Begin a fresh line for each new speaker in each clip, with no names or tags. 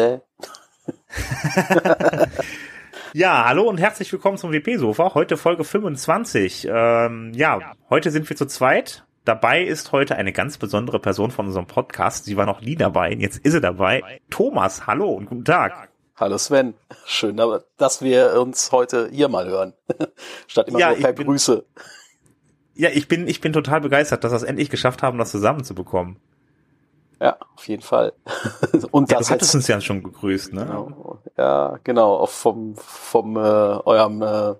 Dada.
ja, hallo und herzlich willkommen zum WP-Sofa. Heute Folge 25. Ähm, ja, heute sind wir zu zweit. Dabei ist heute eine ganz besondere Person von unserem Podcast. Sie war noch nie dabei, jetzt ist sie dabei. Thomas, hallo und guten Tag.
Hallo Sven. Schön, dass wir uns heute hier mal hören. Statt immer
Ja,
nur per Grüße.
Ja, ich bin, ich bin total begeistert, dass wir es endlich geschafft haben, das zusammenzubekommen.
Ja, auf jeden Fall. Und
Ja,
das
du hattest uns ja schon gegrüßt, ne?
genau, ja, genau, auch vom, vom äh, eurem äh,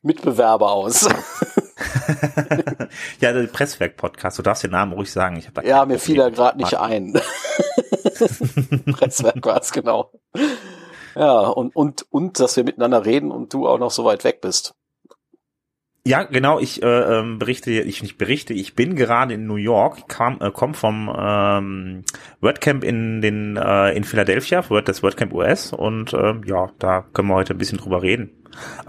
Mitbewerber aus.
ja, der Presswerk-Podcast, du darfst den Namen ruhig sagen. Ich hab da
ja, mir fiel er gerade nicht ein. Presswerk war es, genau. Ja, und, und, und, dass wir miteinander reden und du auch noch so weit weg bist.
Ja, genau, ich äh, ähm, berichte, ich nicht berichte, ich bin gerade in New York, kam, äh, komm vom ähm, WordCamp in den äh, in Philadelphia, das WordCamp US und ähm, ja, da können wir heute ein bisschen drüber reden.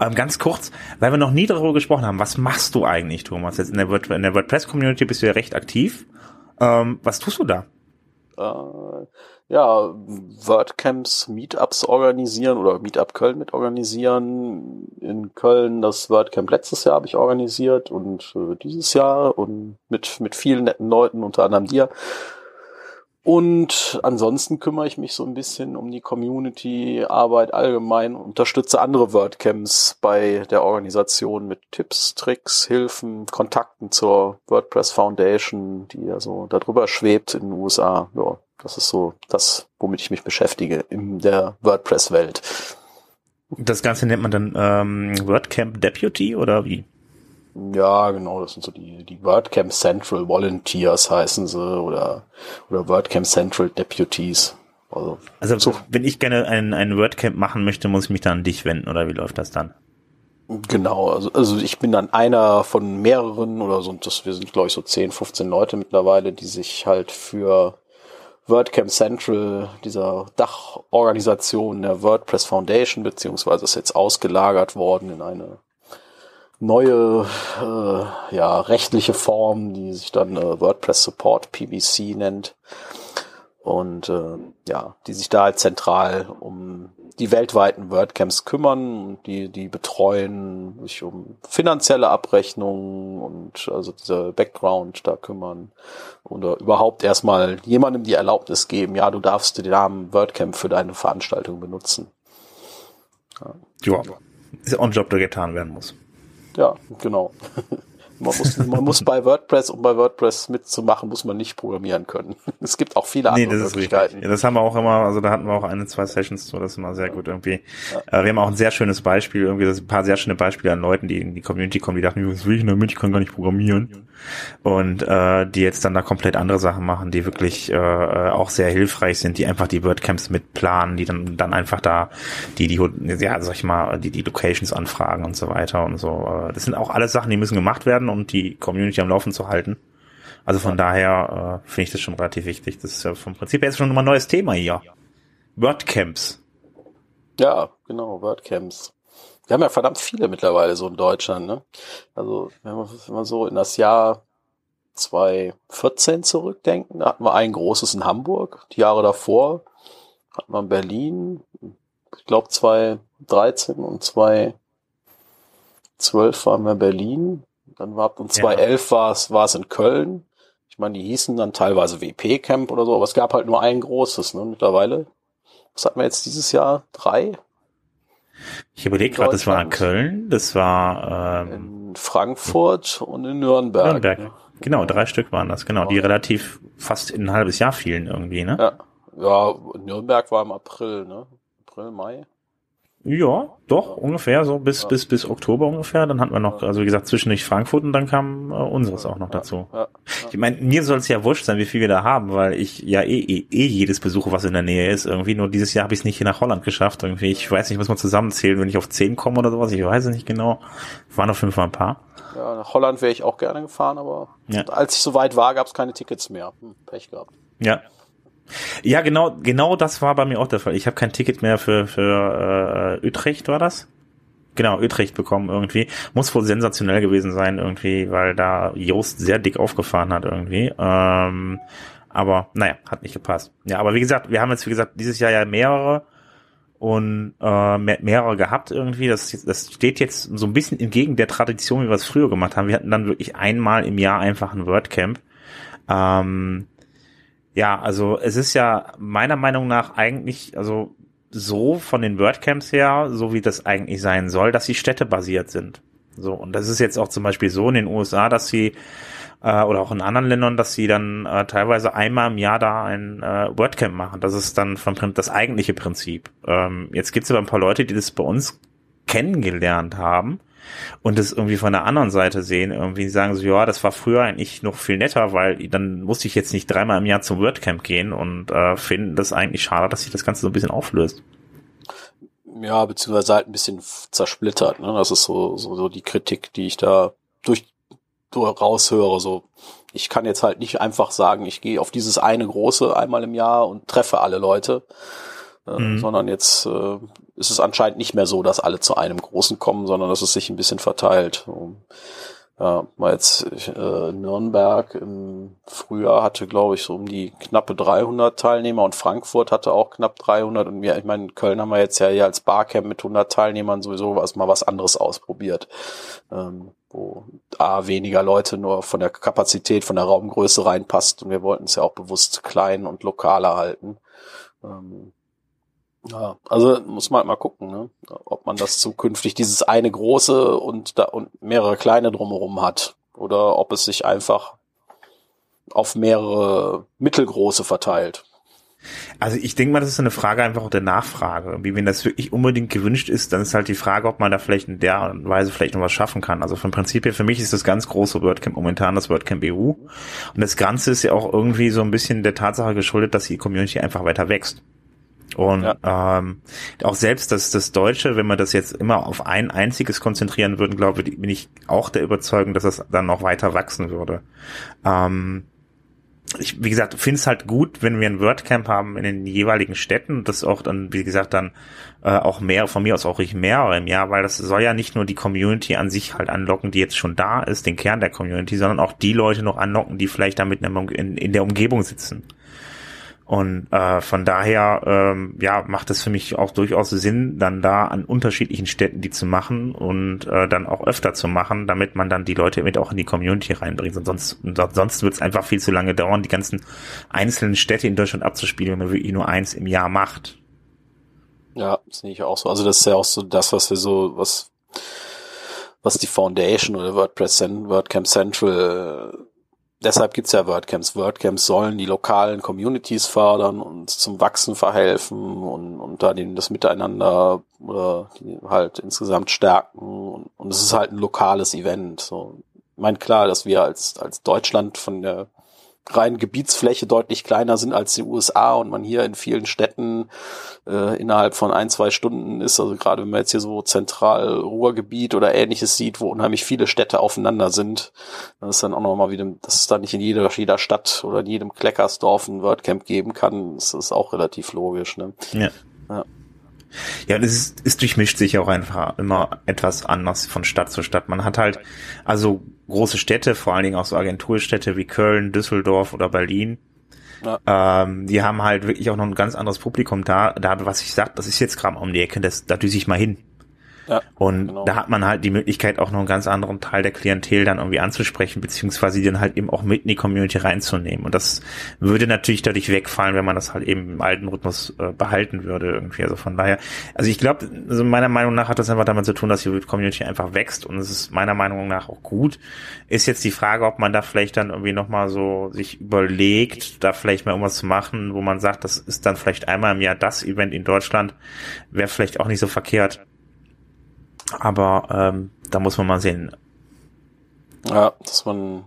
Ähm, ganz kurz, weil wir noch nie darüber gesprochen haben, was machst du eigentlich, Thomas? Jetzt in der, Word, in der WordPress-Community bist du ja recht aktiv. Ähm, was tust du da?
äh, ja, WordCamps, Meetups organisieren oder Meetup Köln mit organisieren. In Köln das WordCamp letztes Jahr habe ich organisiert und äh, dieses Jahr und mit, mit vielen netten Leuten, unter anderem dir. Und ansonsten kümmere ich mich so ein bisschen um die Community-Arbeit allgemein, unterstütze andere WordCamps bei der Organisation mit Tipps, Tricks, Hilfen, Kontakten zur WordPress Foundation, die ja so darüber schwebt in den USA. Ja, das ist so das, womit ich mich beschäftige in der WordPress-Welt.
Das Ganze nennt man dann ähm, WordCamp Deputy oder wie?
Ja, genau, das sind so die, die WordCamp Central Volunteers heißen sie oder, oder WordCamp Central Deputies. Also,
Also
So.
wenn ich gerne ein, ein WordCamp machen möchte, muss ich mich dann an dich wenden oder wie läuft das dann?
Genau, also, also ich bin dann einer von mehreren oder so, das, wir sind glaube ich so 10, 15 Leute mittlerweile, die sich halt für WordCamp Central, dieser Dachorganisation der WordPress Foundation, beziehungsweise ist jetzt ausgelagert worden in eine neue äh, ja, rechtliche Form, die sich dann äh, WordPress Support PVC nennt. Und äh, ja, die sich da halt zentral um die weltweiten WordCamps kümmern und die, die betreuen, sich um finanzielle Abrechnungen und also diese Background da kümmern oder überhaupt erstmal jemandem die Erlaubnis geben, ja, du darfst den Namen WordCamp für deine Veranstaltung benutzen.
Ja. Ist ja auch ein Job, der getan werden muss.
Ja, genau. Man muss, man muss bei WordPress, um bei WordPress mitzumachen, muss man nicht programmieren können. Es gibt auch viele
Nee,
andere
das ist richtig.
Möglichkeiten.
Ja, das haben wir auch immer, also da hatten wir auch eine, zwei Sessions zu, das ist immer sehr gut irgendwie. Äh, wir haben auch ein sehr schönes Beispiel, irgendwie das sind ein paar sehr schöne Beispiele an Leuten, die in die Community kommen, die dachten, was will ich denn damit, ich kann gar nicht programmieren. Und äh, die jetzt dann da komplett andere Sachen machen, die wirklich äh, äh, auch sehr hilfreich sind, die einfach die WordCamps mitplanen, die dann dann einfach da die, die, ja, sag ich mal, die, die Locations anfragen und so weiter und so. Äh, Das sind auch alles Sachen, die müssen gemacht werden, um die Community am Laufen zu halten. Also von daher äh, finde ich das schon relativ wichtig. Das ist ja vom Prinzip her jetzt schon mal ein neues Thema hier. WordCamps.
Ja, genau, WordCamps. Wir haben ja verdammt viele mittlerweile so in Deutschland, ne? Also, wenn wir, wenn wir so in das Jahr 2014 zurückdenken, da hatten wir ein großes in Hamburg. Die Jahre davor hatten wir in Berlin, ich glaube 2013 und 2012 waren wir in Berlin. Dann war und 2011 war es war es in Köln. Ich meine, die hießen dann teilweise WP Camp oder so, aber es gab halt nur ein großes, ne? Mittlerweile. Was hatten wir jetzt dieses Jahr? Drei?
Ich überlege gerade, das war in. Köln, das war ähm,
In Frankfurt und in Nürnberg.
Nürnberg.
ne?
Genau, drei Stück waren das, genau, die relativ fast in ein halbes Jahr fielen irgendwie, ne?
Ja. ja, Nürnberg war im April, ne? April, Mai.
Ja, doch, ungefähr so bis, bis, bis Oktober ungefähr. Dann hatten wir noch, also wie gesagt, zwischendurch Frankfurt und dann kam äh, unseres auch noch dazu. Ich meine, mir soll es ja wurscht sein, wie viel wir da haben, weil ich ja eh, eh, eh jedes besuche, was in der Nähe ist. Irgendwie nur dieses Jahr habe ich es nicht hier nach Holland geschafft. Irgendwie, ich weiß nicht, muss man zusammenzählen, wenn ich auf zehn komme oder sowas. Ich weiß es nicht genau. Waren auf fünf Mal ein paar.
ja, nach Holland wäre ich auch gerne gefahren, aber
Ja.
als ich so weit war, gab es keine Tickets mehr. Hm, Pech gehabt.
Ja. Ja, genau, genau das war bei mir auch der Fall. Ich habe kein Ticket mehr für, für äh, Utrecht, war das? Genau, Utrecht bekommen irgendwie. Muss wohl sensationell gewesen sein irgendwie, weil da Joost sehr dick aufgefahren hat irgendwie. Ähm, Aber naja, hat nicht gepasst. Ja, aber wie gesagt, wir haben jetzt, wie gesagt, dieses Jahr ja mehrere und äh, mehrere gehabt irgendwie. Das, das steht jetzt so ein bisschen entgegen der Tradition, wie wir es früher gemacht haben. Wir hatten dann wirklich einmal im Jahr einfach ein WordCamp. Ähm, ja, also es ist ja meiner Meinung nach eigentlich, also so von den WordCamps her, so wie das eigentlich sein soll, dass sie städtebasiert sind. So, und das ist jetzt auch zum Beispiel so in den USA, dass sie äh, oder auch in anderen Ländern, dass sie dann äh, teilweise einmal im Jahr da ein äh, WordCamp machen. Das ist dann vom das eigentliche Prinzip. Ähm, jetzt gibt es aber ein paar Leute, die das bei uns kennengelernt haben und das irgendwie von der anderen Seite sehen, irgendwie sagen so, ja, das war früher eigentlich noch viel netter, weil dann musste ich jetzt nicht dreimal im Jahr zum WordCamp gehen und äh, finden das eigentlich schade, dass sich das Ganze so ein bisschen auflöst.
Ja, beziehungsweise halt ein bisschen zersplittert. Ne? Das ist so, so, so die Kritik, die ich da durch, durch raushöre. So, ich kann jetzt halt nicht einfach sagen, ich gehe auf dieses eine große einmal im Jahr und treffe alle Leute, mhm. sondern jetzt äh, ist es anscheinend nicht mehr so, dass alle zu einem Großen kommen, sondern dass es sich ein bisschen verteilt. Ja, mal jetzt äh, Nürnberg im Frühjahr hatte, glaube ich, so um die knappe 300 Teilnehmer und Frankfurt hatte auch knapp 300 und wir, ich meine, in Köln haben wir jetzt ja hier als Barcamp mit 100 Teilnehmern sowieso was, mal was anderes ausprobiert, ähm, wo A, weniger Leute nur von der Kapazität, von der Raumgröße reinpasst und wir wollten es ja auch bewusst klein und lokaler halten. Ähm, ja, also muss man halt mal gucken, ne? ob man das zukünftig dieses eine große und da und mehrere kleine drumherum hat oder ob es sich einfach auf mehrere mittelgroße verteilt.
Also ich denke mal, das ist eine Frage einfach auch der Nachfrage. Wie wenn das wirklich unbedingt gewünscht ist, dann ist halt die Frage, ob man da vielleicht in der Weise vielleicht noch was schaffen kann. Also vom Prinzip her, für mich ist das ganz große WordCamp momentan das WordCamp EU. Und das Ganze ist ja auch irgendwie so ein bisschen der Tatsache geschuldet, dass die Community einfach weiter wächst. Und ja. ähm, auch selbst das, das Deutsche, wenn man das jetzt immer auf ein einziges konzentrieren würden, glaube ich, bin ich auch der Überzeugung, dass das dann noch weiter wachsen würde. Ähm, ich, wie gesagt, finde es halt gut, wenn wir ein WordCamp haben in den jeweiligen Städten, das auch dann, wie gesagt, dann äh, auch mehr, von mir aus auch ich mehrere im Jahr, weil das soll ja nicht nur die Community an sich halt anlocken, die jetzt schon da ist, den Kern der Community, sondern auch die Leute noch anlocken, die vielleicht damit in, in der Umgebung sitzen. Und äh, von daher ähm, ja macht es für mich auch durchaus Sinn, dann da an unterschiedlichen Städten die zu machen und äh, dann auch öfter zu machen, damit man dann die Leute mit auch in die Community reinbringt. Und sonst, sonst wird es einfach viel zu lange dauern, die ganzen einzelnen Städte in Deutschland abzuspielen, wenn man wirklich nur eins im Jahr macht.
Ja, sehe ich auch so. Also das ist ja auch so das, was wir so, was was die Foundation oder WordPress WordCamp Central deshalb gibt's ja WordCamps. WordCamps sollen die lokalen Communities fördern und zum Wachsen verhelfen und, und da den, das Miteinander oder halt insgesamt stärken. Und, und es ist halt ein lokales Event. So. Ich meine, klar, dass wir als, als Deutschland von der rein Gebietsfläche deutlich kleiner sind als die USA und man hier in vielen Städten äh, innerhalb von ein, zwei Stunden ist, also gerade wenn man jetzt hier so zentral Ruhrgebiet oder ähnliches sieht, wo unheimlich viele Städte aufeinander sind, dann ist dann auch nochmal wieder, dass es da nicht in jeder, jeder Stadt oder in jedem Kleckersdorf ein WordCamp geben kann, das ist auch relativ logisch. Ne?
Ja. ja. Ja, und es, ist, es durchmischt sich auch einfach immer etwas anders von Stadt zu Stadt. Man hat halt, also große Städte, vor allen Dingen auch so Agenturstädte wie Köln, Düsseldorf oder Berlin, ja. Ähm, die haben halt wirklich auch noch ein ganz anderes Publikum da. Da, was ich sag, das ist jetzt gerade um die Ecke, das, da düse ich mal hin. Ja, und genau. da hat man halt die Möglichkeit, auch noch einen ganz anderen Teil der Klientel dann irgendwie anzusprechen, beziehungsweise die dann halt eben auch mit in die Community reinzunehmen. Und das würde natürlich dadurch wegfallen, wenn man das halt eben im alten Rhythmus äh, behalten würde irgendwie. Also von daher, also ich glaube, also meiner Meinung nach hat das einfach damit zu tun, dass die Community einfach wächst und es ist meiner Meinung nach auch gut. Ist jetzt die Frage, ob man da vielleicht dann irgendwie nochmal so sich überlegt, da vielleicht mal irgendwas zu machen, wo man sagt, das ist dann vielleicht einmal im Jahr das Event in Deutschland, wäre vielleicht auch nicht so verkehrt aber ähm, da muss man mal sehen.
Ja, dass man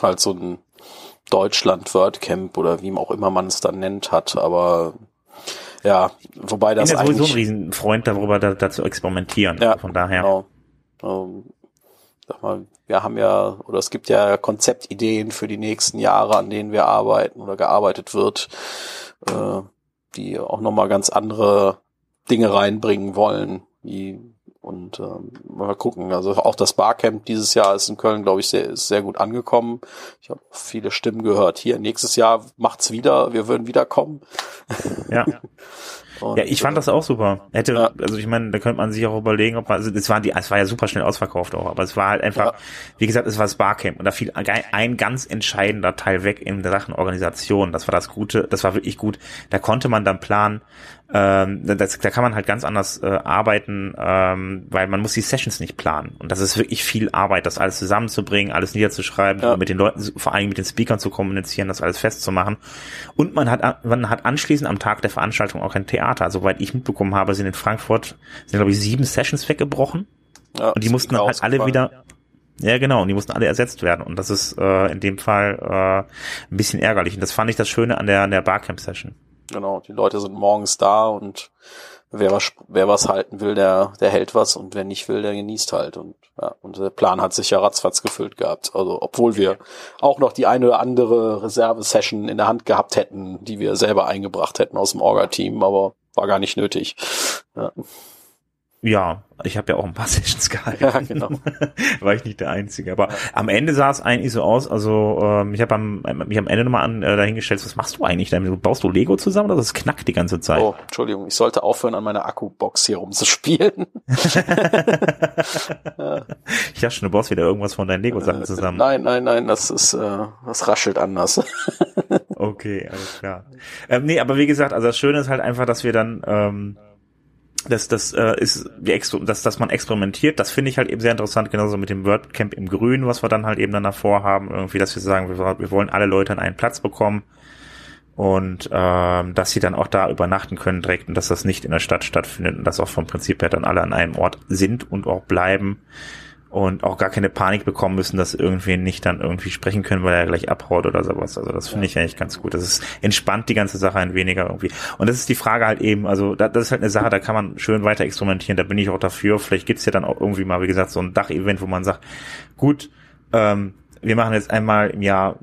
halt so ein Deutschland WordCamp oder wie auch immer man es dann nennt hat, aber ja, wobei das
ich bin ja sowieso ein Riesenfreund darüber, da, da zu experimentieren. Ja, von daher. Genau.
Ähm, sag mal, wir haben ja, oder es gibt ja Konzeptideen für die nächsten Jahre, an denen wir arbeiten oder gearbeitet wird, äh, die auch nochmal ganz andere Dinge reinbringen wollen, wie Und ähm, mal gucken. Also auch das Barcamp dieses Jahr ist in Köln, glaube ich, sehr, ist sehr gut angekommen. Ich habe viele Stimmen gehört. Hier, nächstes Jahr macht's wieder, wir würden wiederkommen.
Ja. Und, ja, ich fand das auch super. Hätte, ja. also ich meine, da könnte man sich auch überlegen, ob man, also es war die, es war ja super schnell ausverkauft auch, aber es war halt einfach, ja. wie gesagt, es war das Barcamp und da fiel ein ganz entscheidender Teil weg in der Sachen Organisation. Das war das Gute, das war wirklich gut. Da konnte man dann planen, ähm, das, da kann man halt ganz anders äh, arbeiten, ähm, weil man muss die Sessions nicht planen. Und das ist wirklich viel Arbeit, das alles zusammenzubringen, alles niederzuschreiben, ja. mit den Leuten, vor allem mit den Speakern zu kommunizieren, das alles festzumachen. Und man hat, man hat anschließend am Tag der Veranstaltung auch ein Theater. Soweit ich mitbekommen habe, sind in Frankfurt, sind glaube ich sieben Sessions weggebrochen. Ja, und die mussten dann halt alle wieder, ja, genau, und die mussten alle ersetzt werden. Und das ist äh, in dem Fall äh, ein bisschen ärgerlich. Und das fand ich das Schöne an der, an der Barcamp-Session.
Genau, die Leute sind morgens da und wer was, wer was halten will, der, der hält was und wer nicht will, der genießt halt. Und, ja, und der Plan hat sich ja ratzfatz gefüllt gehabt. Also, obwohl wir auch noch die eine oder andere Reserve-Session in der Hand gehabt hätten, die wir selber eingebracht hätten aus dem Orga-Team, aber war gar nicht nötig. Ja.
Ja, ich habe ja auch ein paar Sessions gehalten. Ja, genau. War ich nicht der Einzige. Aber ja. am Ende sah es eigentlich so aus, also ähm, ich habe am, mich amEnde nochmal an äh, dahingestellt, was machst du eigentlich damit? Baust du Lego zusammen oder das knackt die ganze Zeit? Oh,
Entschuldigung, ich sollte aufhören, an meiner Akkubox hier rumzuspielen.
Ich dachte schon, du baust wieder irgendwas von deinen Lego-Sachen äh, zusammen.
Nein, nein, nein, das ist, äh, das raschelt anders.
okay, alles klar. Ähm, nee, aber wie gesagt, also das Schöne ist halt einfach, dass wir dann ähm, das, das äh, ist die dass, dass man experimentiert, das finde ich halt eben sehr interessant, genauso mit dem WordCamp im Grün, was wir dann halt eben dann davor haben, irgendwie, dass wir sagen, wir, wir wollen alle Leute an einen Platz bekommen und ähm, dass sie dann auch da übernachten können direkt und dass das nicht in der Stadt stattfindet und dass auch vom Prinzip her dann alle an einem Ort sind und auch bleiben und auch gar keine Panik bekommen müssen, dass irgendwen nicht dann irgendwie sprechen können, weil er gleich abhaut oder sowas. Also das finde ich eigentlich ganz gut. Das ist entspannt die ganze Sache ein weniger irgendwie. Und das ist die Frage halt eben, also das ist halt eine Sache, da kann man schön weiter experimentieren, da bin ich auch dafür. Vielleicht gibt's ja dann auch irgendwie mal, wie gesagt, so ein Dachevent, wo man sagt, gut, ähm, wir machen jetzt einmal im Jahr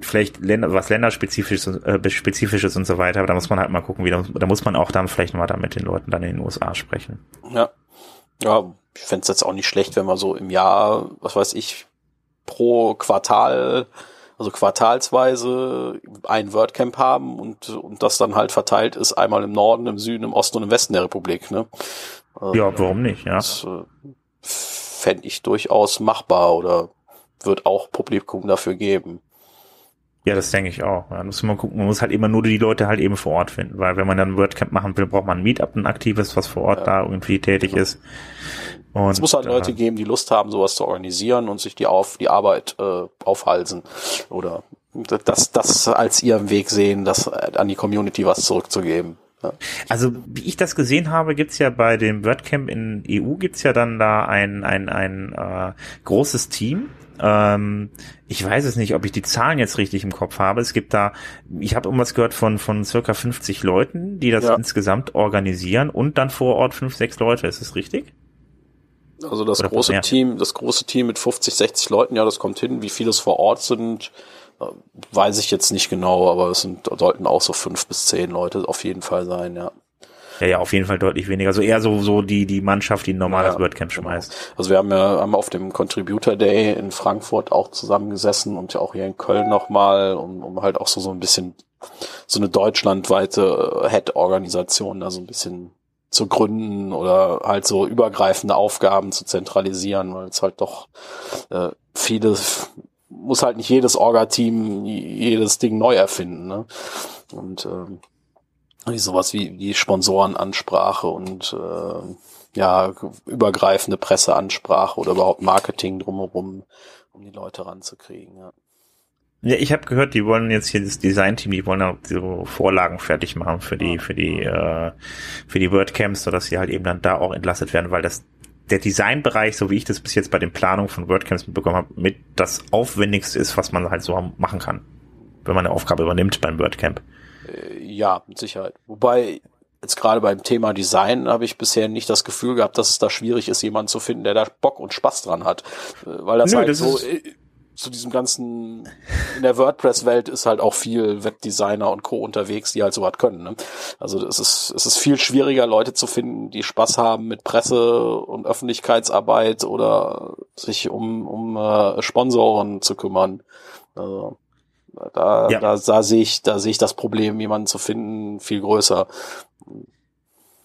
vielleicht Länder, was länderspezifisches äh, spezifisches und so weiter, aber da muss man halt mal gucken, wie da, da muss man auch dann vielleicht mal da mit den Leuten dann in den USA sprechen.
Ja. Ja, ich fände es jetzt auch nicht schlecht, wenn wir so im Jahr, was weiß ich, pro Quartal, also quartalsweise ein WordCamp haben und, und das dann halt verteilt ist, einmal im Norden, im Süden, im Osten und im Westen der Republik. Ne?
Also, ja, warum nicht, ja. Das
äh, fände ich durchaus machbar oder wird auch Publikum dafür geben.
Ja, das denke ich auch. Ja, muss man gucken. Man muss halt immer nur die Leute halt eben vor Ort finden, weil wenn man dann WordCamp machen will, braucht man ein Meetup, ein aktives, was vor Ort ja. da irgendwie tätig ist.
Und, es muss halt Leute äh, geben, die Lust haben, sowas zu organisieren und sich die auf die Arbeit äh, aufhalsen oder das, das als ihren Weg sehen, das äh, an die Community was zurückzugeben. Ja.
Also wie ich das gesehen habe, gibt's ja bei dem WordCamp in EU gibt's ja dann da ein ein ein äh, großes Team. Ähm, ich weiß es nicht, ob ich die Zahlen jetzt richtig im Kopf habe. Es gibt da, ich habe irgendwas gehört von von circa 50 Leuten, die das ja. insgesamt organisieren und dann vor Ort fünf sechs Leute. Ist das richtig?
Also das Oder große Team, das große Team mit 50, 60 Leuten, ja, das kommt hin. Wie viele es vor Ort sind, äh, weiß ich jetzt nicht genau, aber es sind, sollten auch so fünf bis zehn Leute auf jeden Fall sein, ja.
Ja, ja, auf jeden Fall deutlich weniger. Also eher so, so die, die Mannschaft, die ein normales ja, WordCamp genau. schmeißt.
Genau. Also wir haben ja haben auf dem Contributor Day in Frankfurt auch zusammengesessen und ja auch hier in Köln nochmal, um, um halt auch so, so ein bisschen so eine deutschlandweite Head-Organisation da so ein bisschen zu gründen oder halt so übergreifende Aufgaben zu zentralisieren, weil es halt doch äh, viele muss halt nicht jedes Orga-Team jedes Ding neu erfinden. Ne? Und ähm, sowas wie die Sponsorenansprache und äh, ja übergreifende Presseansprache oder überhaupt Marketing drumherum, um die Leute ranzukriegen. Ja.
Ja, ich habe gehört, die wollen jetzt hier das Design-Team, die wollen auch so Vorlagen fertig machen für die, für die, äh, für die WordCamps, sodass sie halt eben dann da auch entlastet werden, weil das der Designbereich, so wie ich das bis jetzt bei den Planungen von WordCamps mitbekommen habe, mit das aufwendigste ist, was man halt so machen kann, wenn man eine Aufgabe übernimmt beim WordCamp.
Äh, ja, mit Sicherheit. Wobei jetzt gerade beim Thema Design habe ich bisher nicht das Gefühl gehabt, dass es da schwierig ist, jemanden zu finden, der da Bock und Spaß dran hat, äh, weil das Nö, halt das so zu diesem ganzen, in der WordPress-Welt ist halt auch viel Webdesigner und Co. unterwegs, die halt sowas können. Ne? Also es ist, es ist viel schwieriger, Leute zu finden, die Spaß haben mit Presse und Öffentlichkeitsarbeit oder sich um, um äh, Sponsoren zu kümmern. Also da, ja. da, da sehe ich, da sehe ich das Problem, jemanden zu finden, viel größer.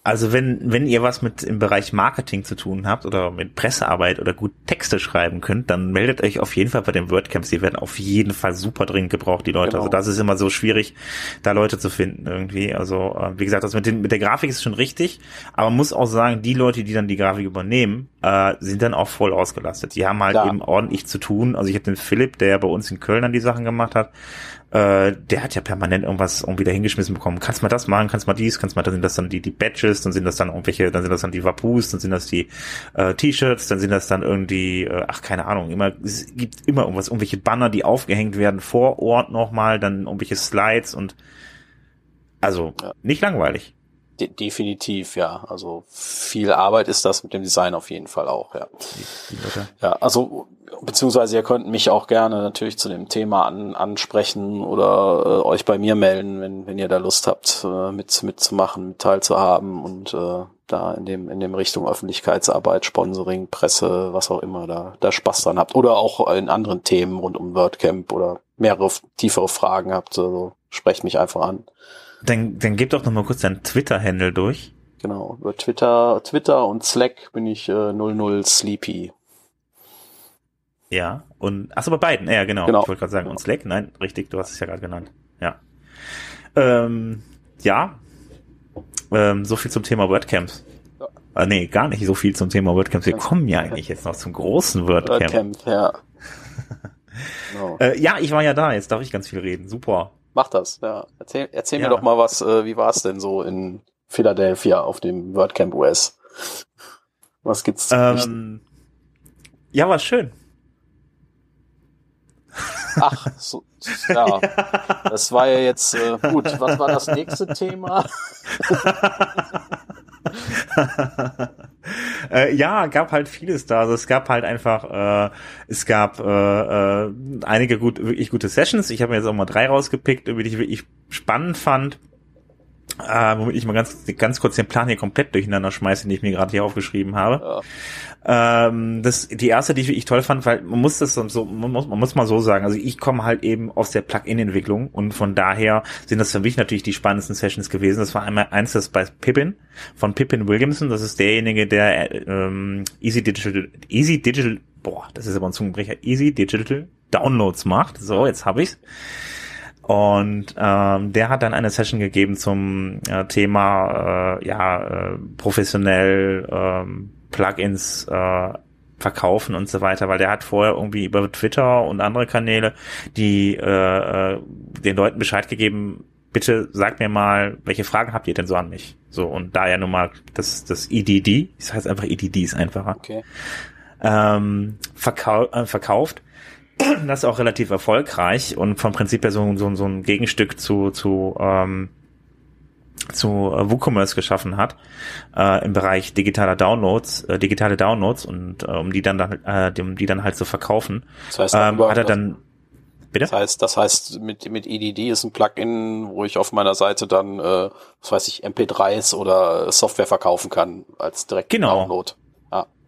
Also wenn, wenn ihr was mit im Bereich Marketing zu tun habt oder mit Pressearbeit oder gut Texte schreiben könnt, dann meldet euch auf jeden Fall bei den WordCamps. Die werden auf jeden Fall super dringend gebraucht, die Leute. Also genau. Also das ist immer so schwierig, da Leute zu finden irgendwie. Also äh, wie gesagt, das mit, den, mit der Grafik ist schon richtig, aber man muss auch sagen, die Leute, die dann die Grafik übernehmen, äh, sind dann auch voll ausgelastet. Die haben halt Klar. eben ordentlich zu tun. Also ich habe den Philipp, der bei uns in Köln dann die Sachen gemacht hat, äh, der hat ja permanent irgendwas irgendwie da hingeschmissen bekommen. Kannst mal das machen, kannst mal dies, kannst mal, dann sind das dann die, die Badges, dann sind das dann irgendwelche, dann sind das dann die Wapus, dann sind das die äh, T-Shirts, dann sind das dann irgendwie, äh, ach keine Ahnung, immer, es gibt immer irgendwas, irgendwelche Banner, die aufgehängt werden vor Ort nochmal, dann irgendwelche Slides und also ja. nicht langweilig.
De definitiv, ja. Also viel Arbeit ist das mit dem Design auf jeden Fall auch, ja. Ja, also beziehungsweise ihr könnt mich auch gerne natürlich zu dem Thema an, ansprechen oder äh, euch bei mir melden, wenn, wenn ihr da Lust habt, äh, mit, mitzumachen, mit teilzuhaben und äh, da in dem, in dem Richtung Öffentlichkeitsarbeit, Sponsoring, Presse, was auch immer, da, da Spaß dran habt. Oder auch in anderen Themen rund um WordCamp oder mehrere tiefere Fragen habt, also sprecht mich einfach an.
Dann, dann gib doch noch mal kurz deinen Twitter-Handle durch.
Genau, über Twitter, Twitter und Slack bin ich äh, 00 Sleepy.
Ja, und achso, bei beiden, ja, genau. genau. Ich wollte gerade sagen, und Slack, nein, richtig, du hast es ja gerade genannt. Ja. Ähm, ja. Ähm, so viel zum Thema WordCamps. Ja. Äh, nee, gar nicht so viel zum Thema WordCamps. Wir kommen ja eigentlich jetzt noch zum großen WordCamp. WordCamp, ja. no. äh, ja, ich war ja da, jetzt darf ich ganz viel reden. Super.
Mach das, ja. Erzähl, erzähl ja. mir doch mal was, äh, wie war es denn so in Philadelphia auf dem WordCamp US? Was gibt's zu
ähm, Ja, war schön.
Ach, so, ja. Das war ja jetzt äh, gut. Was war das nächste Thema?
äh, ja, gab halt vieles da. Also es gab halt einfach, äh, es gab äh, äh, einige gut, wirklich gute Sessions. Ich habe mir jetzt auch mal drei rausgepickt, die ich wirklich spannend fand äh, womit ich mal ganz, ganz kurz den Plan hier komplett durcheinander schmeiße, den ich mir gerade hier aufgeschrieben habe. Ja. Ähm, das, die erste, die ich wirklich toll fand, weil man muss das so, man muss, man muss mal so sagen, also ich komme halt eben aus der Plugin-Entwicklung und von daher sind das für mich natürlich die spannendsten Sessions gewesen. Das war einmal eins, das bei Pippin, von Pippin Williamson, das ist derjenige, der ähm, Easy Digital, Easy Digital, boah, das ist aber ein Zungenbrecher, Easy Digital Downloads macht. So, jetzt habe ich's. Und ähm, der hat dann eine Session gegeben zum äh, Thema äh, ja äh, professionell ähm, Plugins äh, verkaufen und so weiter, weil der hat vorher irgendwie über Twitter und andere Kanäle die äh, äh den Leuten Bescheid gegeben, bitte sagt mir mal, welche Fragen habt ihr denn so an mich? So, und da ja nun mal das, das EDD, das heißt einfach EDD ist einfacher, okay. ähm, verkau äh, verkauft das ist auch relativ erfolgreich und vom Prinzip her so, so, so ein Gegenstück zu, zu, ähm, zu äh, WooCommerce geschaffen hat äh, im Bereich digitaler Downloads, äh, digitale Downloads und äh, um die dann, äh, um die dann halt zu verkaufen,
das heißt, ähm, hat er dann Bitte? Das heißt, das heißt, mit, mit EDD ist ein Plugin, wo ich auf meiner Seite dann, äh, was weiß ich, MP3s oder Software verkaufen kann als direkt
genau. Download.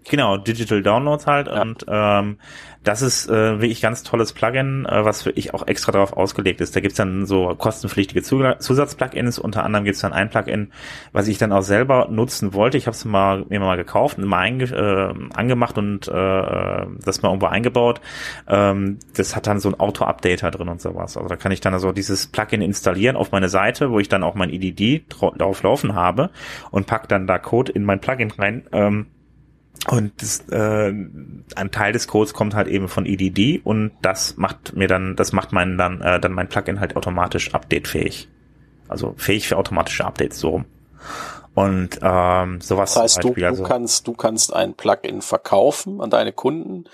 Genau, Digital Downloads halt ja. und ähm, das ist äh, wirklich ganz tolles Plugin, äh, was für ich auch extra darauf ausgelegt ist. Da gibt's dann so kostenpflichtige Zusatzplugins. Unter anderem gibt's dann ein Plugin, was ich dann auch selber nutzen wollte. Ich habe es mal, mir mal gekauft und mal äh, angemacht und äh, das mal irgendwo eingebaut. Ähm, das hat dann so ein Auto-Updater drin und sowas. Also da kann ich dann also dieses Plugin installieren auf meine Seite, wo ich dann auch mein EDD drauf laufen habe und pack dann da Code in mein Plugin rein. Ähm, und das, äh, ein Teil des Codes kommt halt eben von EDD und das macht mir dann, das macht meinen dann, äh, dann mein Plugin halt automatisch updatefähig. Also fähig für automatische Updates so rum. Und ähm, sowas.
Das heißt, du, du also, kannst, du kannst ein Plugin verkaufen an deine Kunden,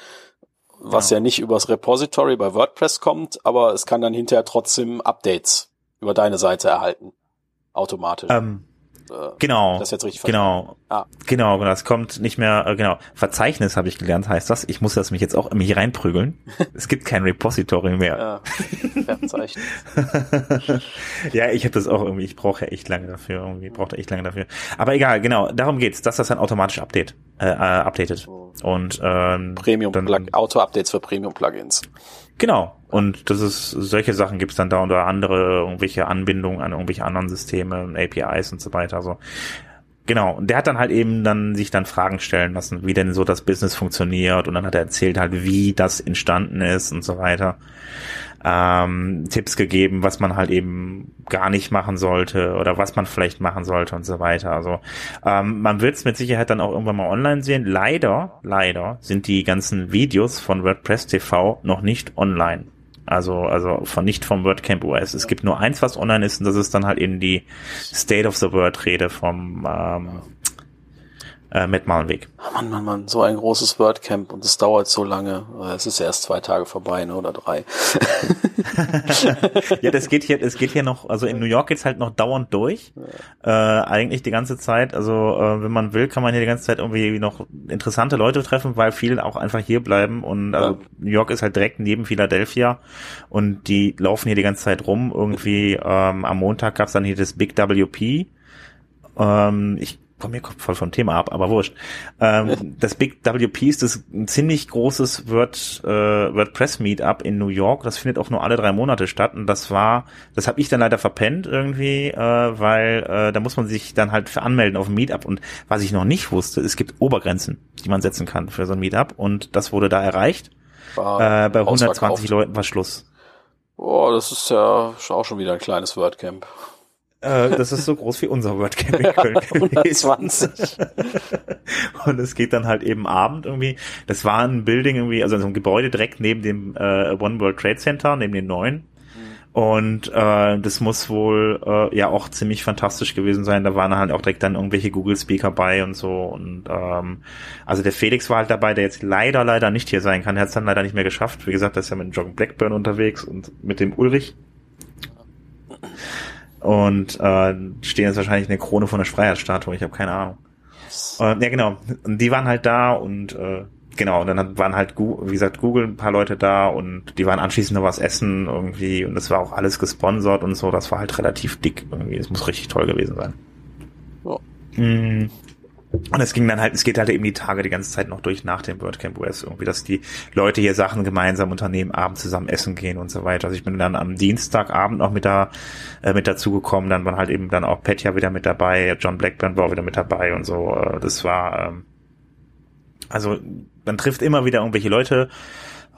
was ja. ja nicht übers Repository bei WordPress kommt, aber es kann dann hinterher trotzdem Updates über deine Seite erhalten. Automatisch.
Ähm,
Äh,
genau.
Das jetzt richtig
genau. Ah. Genau, genau. Das kommt nicht mehr, äh, genau. Verzeichnis habe ich gelernt, heißt das. Ich muss das mich jetzt auch immer hier reinprügeln. es gibt kein Repository mehr. Ja, Verzeichnis. ja, ich habe das auch irgendwie, ich brauche ja echt lange dafür, irgendwie, brauche echt lange dafür. Aber egal, genau, darum geht's, dass das dann automatisch update, äh, äh updatet. Oh. Und ähm,
Premium Plug Auto-Updates für Premium-Plugins.
Genau. Und das ist, solche Sachen gibt's dann da unter andere irgendwelche Anbindungen an irgendwelche anderen Systeme, APIs und so weiter. Also Genau, und der hat dann halt eben dann sich dann Fragen stellen lassen, wie denn so das Business funktioniert und dann hat er erzählt halt, wie das entstanden ist und so weiter ähm, Tipps gegeben, was man halt eben gar nicht machen sollte oder was man vielleicht machen sollte und so weiter. Also ähm, man wird es mit Sicherheit dann auch irgendwann mal online sehen. Leider, leider sind die ganzen Videos von WordPress TV noch nicht online. Also, also von nicht vom WordCamp OS. Es gibt nur eins, was online ist, und das ist dann halt eben die State of the Word Rede vom ähm, äh, Matt Malenweg.
Mann, Mann, Mann, so ein großes WordCamp und es dauert so lange. Es ist erst zwei Tage vorbei, ne, oder drei.
ja, das geht hier, es geht hier noch, also in New York geht's halt noch dauernd durch. Äh, eigentlich die ganze Zeit. Also äh, wenn man will, kann man hier die ganze Zeit irgendwie noch interessante Leute treffen, weil viele auch einfach hier bleiben. Und also, ja. New York ist halt direkt neben Philadelphia und die laufen hier die ganze Zeit rum. Irgendwie ähm, am Montag gab's dann hier das Big WP. Ähm, ich von mir kommt voll vom Thema ab, aber wurscht. Ähm, das Big WP ist das ein ziemlich großes Word, äh, WordPress Meetup in New York. Das findet auch nur alle drei Monate statt und das war, das habe ich dann leider verpennt irgendwie, äh, weil äh, da muss man sich dann halt für anmelden auf ein Meetup und was ich noch nicht wusste, es gibt Obergrenzen, die man setzen kann für so ein Meetup und das wurde da erreicht. War äh, bei 120 Leuten war Schluss.
Oh, das ist ja auch schon wieder ein kleines WordCamp.
Äh, das ist so groß wie unser WordCamp in Köln. 120. und es geht dann halt eben Abend irgendwie. Das war ein Building irgendwie, also so ein Gebäude direkt neben dem äh, One World Trade Center, neben den neuen. Und äh, das muss wohl äh, ja auch ziemlich fantastisch gewesen sein. Da waren halt auch direkt dann irgendwelche Google-Speaker bei und so. Und ähm, also der Felix war halt dabei, der jetzt leider, leider nicht hier sein kann. Er hat es dann leider nicht mehr geschafft. Wie gesagt, er ist ja mit John Blackburn unterwegs und mit dem Ulrich und äh, stehen jetzt wahrscheinlich eine Krone von der Freiheitsstatue, ich habe keine Ahnung. Äh, ja, genau. Und die waren halt da und äh, genau, und dann waren halt, wie gesagt, Google ein paar Leute da und die waren anschließend noch was essen irgendwie und das war auch alles gesponsert und so, das war halt relativ dick irgendwie. Es muss richtig toll gewesen sein. Ja. Mm. Und es ging dann halt, es geht halt eben die Tage die ganze Zeit noch durch nach dem WordCamp US irgendwie, dass die Leute hier Sachen gemeinsam unternehmen, abends zusammen essen gehen und so weiter. Also ich bin dann am Dienstagabend noch mit da, äh, mit dazu gekommen, dann waren halt eben dann auch Petja wieder mit dabei, John Blackburn war wieder mit dabei und so. Äh, das war, ähm, also man trifft immer wieder irgendwelche Leute.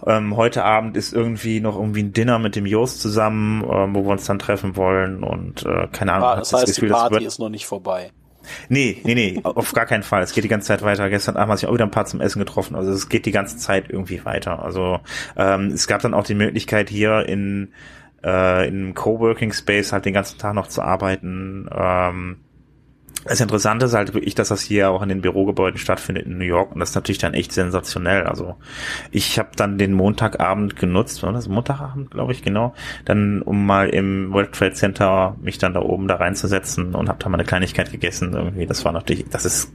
Ähm, heute Abend ist irgendwie noch irgendwie ein Dinner mit dem Jos zusammen, äh, wo wir uns dann treffen wollen und äh, keine Ahnung.
Ah, das heißt, das Gefühl, die Party ist noch nicht vorbei.
Nee, nee, nee, auf gar keinen Fall. Es geht die ganze Zeit weiter. Gestern Abend hat sich auch wieder ein paar zum Essen getroffen. Also es geht die ganze Zeit irgendwie weiter. Also ähm, es gab dann auch die Möglichkeit hier in äh, in Coworking Space halt den ganzen Tag noch zu arbeiten. Ähm, das Interessante ist halt wirklich, dass das hier auch in den Bürogebäuden stattfindet in New York und das ist natürlich dann echt sensationell. Also ich habe dann den Montagabend genutzt, war das Montagabend, glaube ich, genau, dann um mal im World Trade Center mich dann da oben da reinzusetzen und habe da mal eine Kleinigkeit gegessen irgendwie. Das war natürlich, das ist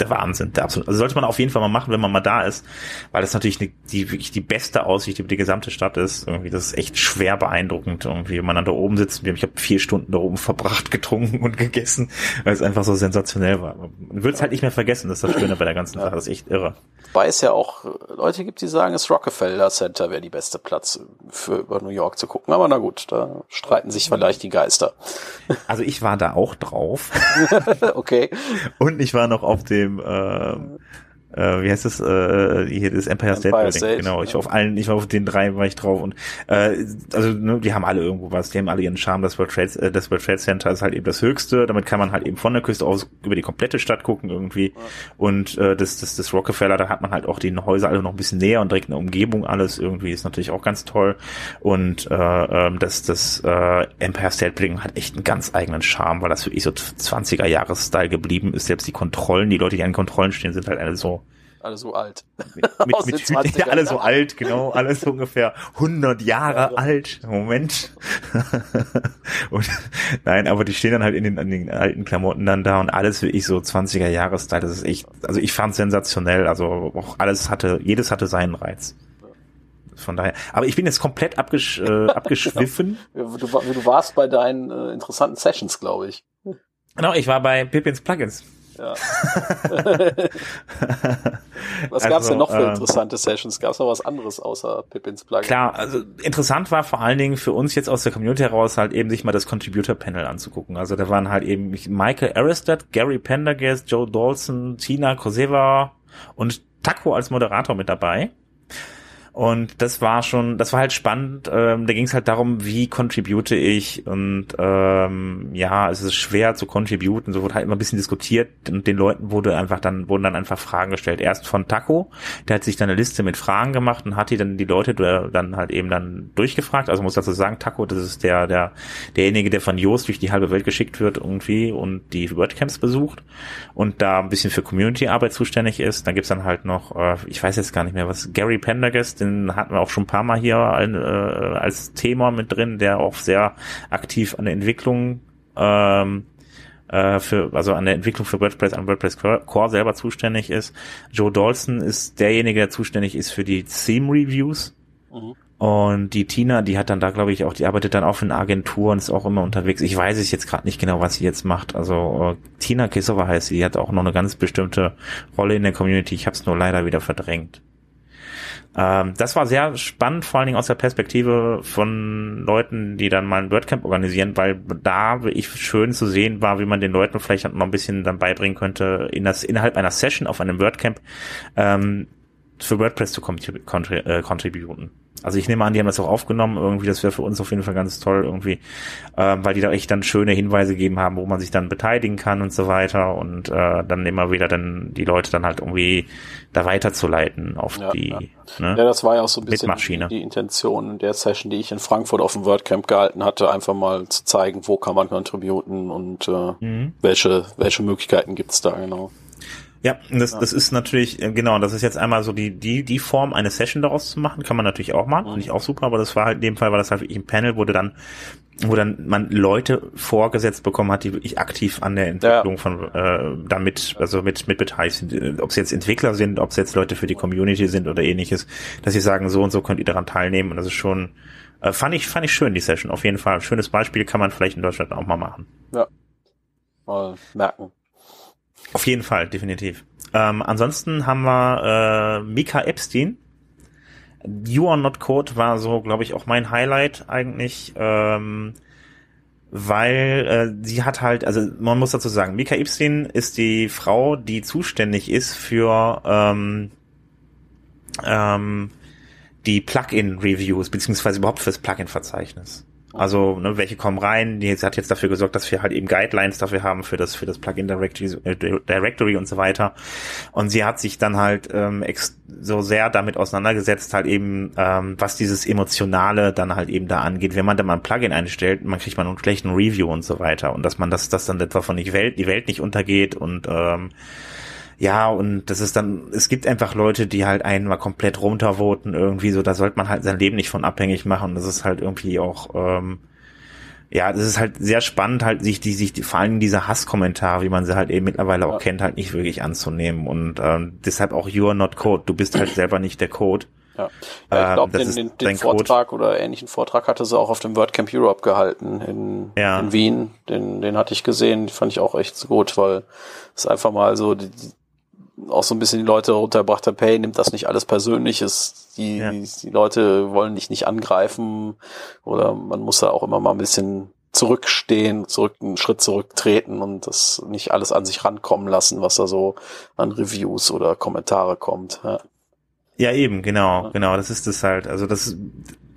der Wahnsinn, der absolut. Also sollte man auf jeden Fall mal machen, wenn man mal da ist, weil das natürlich eine, die wirklich die beste Aussicht über die gesamte Stadt ist. Irgendwie, das ist echt schwer beeindruckend, irgendwie, wenn man dann da oben sitzt. Ich habe vier Stunden da oben verbracht, getrunken und gegessen, weil es einfach so sensationell war. Man wird es halt nicht mehr vergessen, das ist das Schöne bei der ganzen Sache, das ist echt irre.
Wobei es ja auch Leute gibt, die sagen, das Rockefeller Center wäre die beste Platz für über New York zu gucken. Aber na gut, da streiten sich vielleicht die Geister.
Also ich war da auch drauf.
okay.
Und ich war noch auf dem dem äh, äh, wie heißt das, äh, hier das Empire State Empire Building, State, genau. Ich war auf allen, ich war auf den drei war ich drauf und äh, also ne, die haben alle irgendwo was, die haben alle ihren Charme. Das World Trade, äh, das World Trade Center ist halt eben das höchste. Damit kann man halt eben von der Küste aus über die komplette Stadt gucken irgendwie. Ja. Und äh, das, das, das Rockefeller, da hat man halt auch die Häuser alle noch ein bisschen näher und direkt eine Umgebung alles irgendwie ist natürlich auch ganz toll. Und äh, ähm, das, das äh, Empire State Building hat echt einen ganz eigenen Charme, weil das wirklich so 20er Jahres Style geblieben ist. Selbst die Kontrollen, die Leute, die an Kontrollen stehen, sind halt alle so
Alle so alt.
Mit, mit, mit ja, alle so alt, genau, alles so ungefähr 100 Jahre ja. alt. Moment. und, nein, aber die stehen dann halt in den, in den alten Klamotten dann da und alles wie ich so 20er Jahreszeit. Das ist echt, also ich fand sensationell. Also auch alles hatte, jedes hatte seinen Reiz. Von daher. Aber ich bin jetzt komplett abgesch, äh, abgeschwiffen.
du, du, warst bei deinen äh, interessanten Sessions, glaube ich.
Genau, ich war bei Pippins Plugins. Ja.
was gab es also, denn noch für äh, interessante äh, Sessions? Gab es noch was anderes außer Pippins Plugin?
Klar, also interessant war vor allen Dingen für uns jetzt aus der Community heraus halt eben sich mal das Contributor-Panel anzugucken. Also da waren halt eben Michael Aristad, Gary Pendergast, Joe Dawson, Tina Koseva und Taco als Moderator mit dabei. Und das war schon, das war halt spannend. Ähm, da ging es halt darum, wie contribute ich und ähm, ja, es ist schwer zu contributen. So wurde halt immer ein bisschen diskutiert und den Leuten wurde einfach dann wurden dann einfach Fragen gestellt. Erst von Taco, der hat sich dann eine Liste mit Fragen gemacht und hat die dann die Leute dann halt eben dann durchgefragt. Also muss dazu sagen, Taco, das ist der der derjenige, der von Joost durch die halbe Welt geschickt wird irgendwie und die WordCamps besucht und da ein bisschen für Community-Arbeit zuständig ist. Dann gibt's dann halt noch, äh, ich weiß jetzt gar nicht mehr was, Gary Pendergast, den hatten wir auch schon ein paar Mal hier ein, äh, als Thema mit drin, der auch sehr aktiv an der Entwicklung ähm, äh, für, also an der Entwicklung für WordPress, an WordPress Core selber zuständig ist. Joe Dawson ist derjenige, der zuständig ist für die Theme Reviews. Mhm. Und die Tina, die hat dann da, glaube ich, auch, die arbeitet dann auch für eine Agentur und ist auch immer unterwegs. Ich weiß es jetzt gerade nicht genau, was sie jetzt macht. Also äh, Tina Kisova heißt sie, die hat auch noch eine ganz bestimmte Rolle in der Community. Ich habe es nur leider wieder verdrängt. Ähm, das war sehr spannend, vor allen Dingen aus der Perspektive von Leuten, die dann mal ein WordCamp organisieren, weil da ich schön zu sehen war, wie man den Leuten vielleicht noch ein bisschen dann beibringen könnte, in das, innerhalb einer Session auf einem WordCamp ähm, für WordPress zu äh, contributen. Also ich nehme an, die haben das auch aufgenommen irgendwie, das wäre für uns auf jeden Fall ganz toll irgendwie, äh, weil die da echt dann schöne Hinweise gegeben haben, wo man sich dann beteiligen kann und so weiter und äh, dann immer wieder dann die Leute dann halt irgendwie da weiterzuleiten auf
ja,
die
ja. Ne, ja, das war ja auch so ein bisschen die, die Intention der Session, die ich in Frankfurt auf dem WordCamp gehalten hatte, einfach mal zu zeigen, wo kann man contributen und äh, mhm. welche, welche Möglichkeiten gibt's da genau.
Ja, das, ja. das ist natürlich, äh, genau, das ist jetzt einmal so die, die, die Form, eine Session daraus zu machen, kann man natürlich auch machen, finde ich auch super, aber das war halt in dem Fall, war das halt wirklich ein Panel, wurde dann, wo dann man Leute vorgesetzt bekommen hat, die wirklich aktiv an der Entwicklung ja. von äh, damit, also mit, mit beteiligt sind, ob es jetzt Entwickler sind, ob es jetzt Leute für die Community sind oder ähnliches, dass sie sagen, so und so könnt ihr daran teilnehmen und das ist schon, äh, fand ich, fand ich schön, die Session, auf jeden Fall. Schönes Beispiel kann man vielleicht in Deutschland auch mal machen.
Ja. Mal merken.
Auf jeden Fall, definitiv. Ähm, ansonsten haben wir äh, Mika Epstein. You Are Not Code war so, glaube ich, auch mein Highlight eigentlich, ähm, weil äh, sie hat halt, also man muss dazu sagen, Mika Epstein ist die Frau, die zuständig ist für ähm, ähm, die Plugin-Reviews, beziehungsweise überhaupt fürs Plugin-Verzeichnis. Also, ne, welche kommen rein? Die hat jetzt dafür gesorgt, dass wir halt eben Guidelines dafür haben für das für das Plugin Directory, äh, Directory und so weiter. Und sie hat sich dann halt ähm, ex so sehr damit auseinandergesetzt, halt eben, ähm, was dieses emotionale dann halt eben da angeht. Wenn man da mal ein Plugin einstellt, man kriegt man einen schlechten Review und so weiter und dass man das das dann etwa von die Welt die Welt nicht untergeht und ähm, ja, und das ist dann, es gibt einfach Leute, die halt einen mal komplett runtervoten irgendwie so, da sollte man halt sein Leben nicht von abhängig machen. Das ist halt irgendwie auch, ähm, ja, das ist halt sehr spannend, halt sich die, sich die, vor allem diese Hasskommentare, wie man sie halt eben mittlerweile auch kennt, halt nicht wirklich anzunehmen. Und ähm, deshalb auch You are not Code. Du bist halt selber nicht der Code.
Ja, ja ich glaube, ähm, den, den, den Vortrag Code. oder ähnlichen Vortrag hatte sie auch auf dem WordCamp Europe gehalten in, ja. in Wien. Den, den hatte ich gesehen, fand ich auch echt so gut, weil es einfach mal so die, auch so ein bisschen die Leute runtergebracht habe, hey, nimmt das nicht alles persönlich, ist, die, ja. die, die Leute wollen dich nicht angreifen oder man muss da auch immer mal ein bisschen zurückstehen, zurück, einen Schritt zurücktreten und das nicht alles an sich rankommen lassen, was da so an Reviews oder Kommentare kommt. Ja,
ja eben, genau, genau, das ist es halt. Also das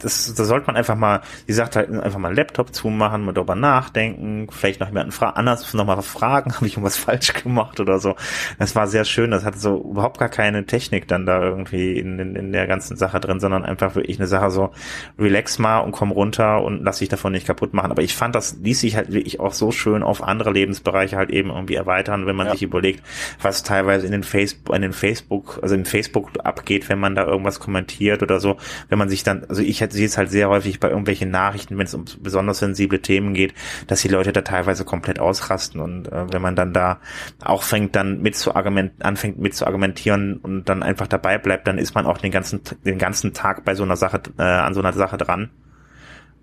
das, das sollte man einfach mal, die sagt halt einfach mal Laptop zumachen, mal darüber nachdenken, vielleicht noch jemanden fra anders nochmal fragen, habe ich irgendwas falsch gemacht oder so. Das war sehr schön, das hatte so überhaupt gar keine Technik dann da irgendwie in, in, in der ganzen Sache drin, sondern einfach wirklich eine Sache so, relax mal und komm runter und lass dich davon nicht kaputt machen. Aber ich fand, das ließ sich halt wirklich auch so schön auf andere Lebensbereiche halt eben irgendwie erweitern, wenn man ja. sich überlegt, was teilweise in den Facebook, in den Facebook, also in Facebook abgeht, wenn man da irgendwas kommentiert oder so, wenn man sich dann, also ich sehe es halt sehr häufig bei irgendwelchen Nachrichten, wenn es um besonders sensible Themen geht, dass die Leute da teilweise komplett ausrasten und äh, wenn man dann da auch fängt dann mit zu argument, anfängt mit zu argumentieren und dann einfach dabei bleibt, dann ist man auch den ganzen den ganzen Tag bei so einer Sache äh, an so einer Sache dran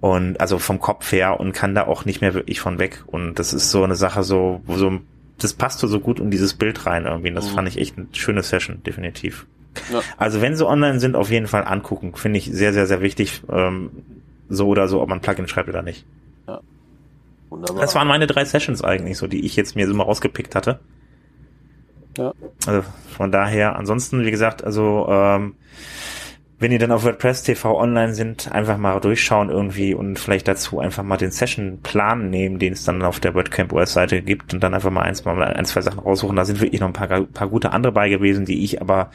und also vom Kopf her und kann da auch nicht mehr wirklich von weg und das ist so eine Sache so so das passt so gut in dieses Bild rein irgendwie. Und das mhm. fand ich echt eine schöne Session, definitiv. Ja. Also wenn sie online sind, auf jeden Fall angucken. Finde ich sehr, sehr, sehr wichtig. Ähm, so oder so, ob man Plugin schreibt oder nicht. Ja. Wunderbar. Das waren meine drei Sessions eigentlich, so die ich jetzt mir so mal rausgepickt hatte. Ja. Also von daher, ansonsten, wie gesagt, also ähm, wenn ihr dann auf WordPress TV online sind, einfach mal durchschauen irgendwie und vielleicht dazu einfach mal den Session-Plan nehmen, den es dann auf der WordCamp US-Seite gibt und dann einfach mal eins, mal ein, zwei Sachen raussuchen. Da sind wirklich noch ein paar, paar gute andere bei gewesen, die ich aber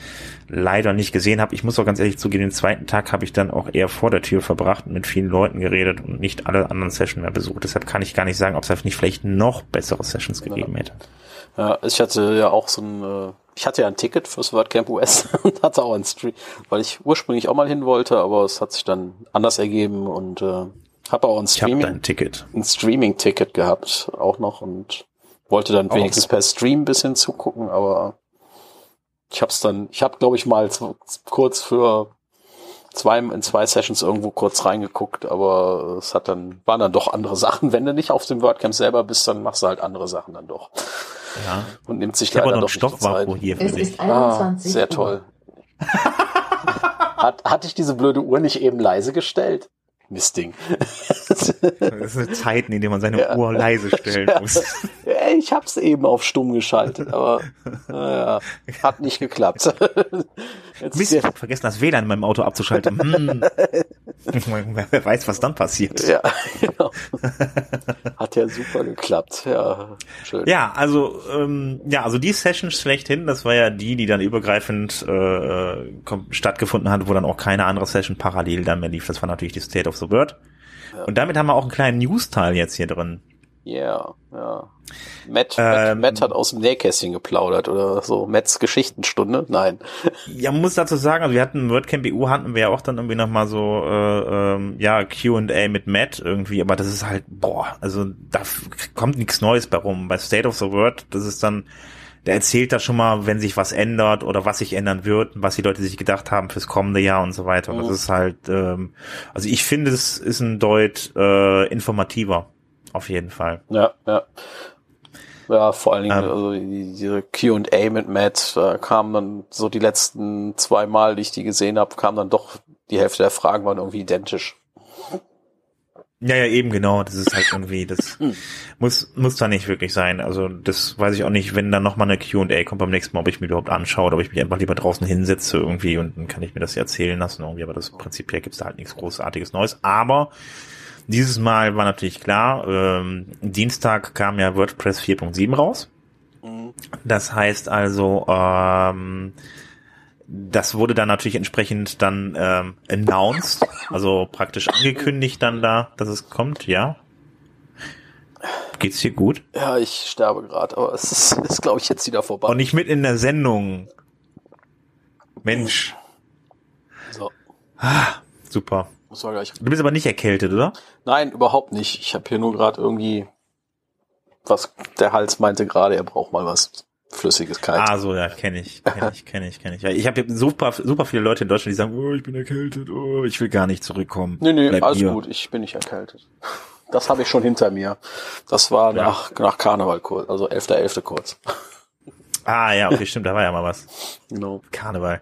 leider nicht gesehen habe. Ich muss auch ganz ehrlich zugeben, den zweiten Tag habe ich dann auch eher vor der Tür verbracht und mit vielen Leuten geredet und nicht alle anderen Sessions mehr besucht. Deshalb kann ich gar nicht sagen, ob es nicht vielleicht noch bessere Sessions gegeben hätte.
Ja, ich hatte ja auch so ein äh, ich hatte ja ein Ticket fürs WordCamp US und hatte auch ein Stream, weil ich ursprünglich auch mal hin wollte, aber es hat sich dann anders ergeben und äh, habe auch ein Streaming,
ein Ticket,
ein Streaming-Ticket gehabt auch noch und wollte dann oh. wenigstens per Stream ein bisschen zugucken, aber ich habe es dann, ich habe glaube ich mal kurz für zwei in zwei Sessions irgendwo kurz reingeguckt, aber es hat dann waren dann doch andere Sachen. Wenn du nicht auf dem WordCamp selber bist, dann machst du halt andere Sachen dann doch. Ja. Und nimmt sich ich leider doch Stoffvakuum
hier für
es dich. Ist 21 ah, sehr toll. Hat, hatte ich diese blöde Uhr nicht eben leise gestellt? Mistding.
das sind Zeiten, in denen man seine ja. Uhr leise stellen ja. muss.
Ich hab's eben auf stumm geschaltet, aber naja, hat nicht geklappt.
Jetzt Mist, ich hab vergessen, das WLAN in meinem Auto abzuschalten. Hm. Wer weiß, was dann passiert.
Ja, genau. Hat ja super geklappt. Ja,
schön. Ja, also ähm, ja, also die Sessions schlechthin, das war ja die, die dann übergreifend äh, stattgefunden hat, wo dann auch keine andere Session parallel dann mehr lief. Das war natürlich die State of the Word. Ja. Und damit haben wir auch einen kleinen News-Teil jetzt hier drin.
Ja, yeah, ja. Matt, ähm, Matt, Matt, hat aus dem Nähkästchen geplaudert oder so. Matts Geschichtenstunde? Nein.
Ja, man muss dazu sagen, also wir hatten WordCamp EU hatten wir ja auch dann irgendwie nochmal so äh, ähm, ja Q&A mit Matt irgendwie, aber das ist halt boah, also da kommt nichts Neues bei rum. Bei State of the Word, das ist dann der erzählt da schon mal, wenn sich was ändert oder was sich ändern wird, was die Leute sich gedacht haben fürs kommende Jahr und so weiter. Mhm. Das ist halt, ähm, also ich finde, es ist ein Deut äh, informativer, auf jeden Fall.
Ja, ja. Ja, vor allen Dingen, ähm, also diese Q&A mit Matt, da kamen dann so die letzten zwei Mal, die ich die gesehen habe, kam dann doch die Hälfte der Fragen waren irgendwie identisch.
Ja, ja, eben genau. Das ist halt irgendwie, das hm. muss muss da nicht wirklich sein. Also das weiß ich auch nicht, wenn dann nochmal eine Q&A kommt beim nächsten Mal, ob ich mir überhaupt anschaue oder ob ich mich einfach lieber draußen hinsetze irgendwie und dann kann ich mir das erzählen lassen irgendwie. Aber das prinzipiell gibt's da halt nichts Großartiges Neues. Aber dieses Mal war natürlich klar, ähm, Dienstag kam ja WordPress 4.7 raus. Mhm. Das heißt also, ähm, das wurde dann natürlich entsprechend dann ähm, announced, also praktisch angekündigt dann da, dass es kommt, ja. Geht's dir gut?
Ja, ich sterbe gerade, aber es ist, ist glaube ich, jetzt wieder vorbei.
Und nicht mit in der Sendung. Mensch. So. Ah, super. Du bist aber nicht erkältet, oder?
Nein, überhaupt nicht. Ich habe hier nur gerade irgendwie was der Hals meinte gerade, er braucht mal was flüssiges Kalt.
Ah, so, ja, kenne ich, kenne ich, kenne ich, kenne ich. Ja, ich habe super, super viele Leute in Deutschland, die sagen, oh, ich bin erkältet, oh, ich will gar nicht zurückkommen.
Nee, nee, Bleib alles hier. gut, ich bin nicht erkältet. Das habe ich schon hinter mir. Das war ja. nach, nach Karneval kurz, also 11.11. .11. kurz.
Ah, ja, okay, stimmt, da war ja mal was. Genau. Karneval.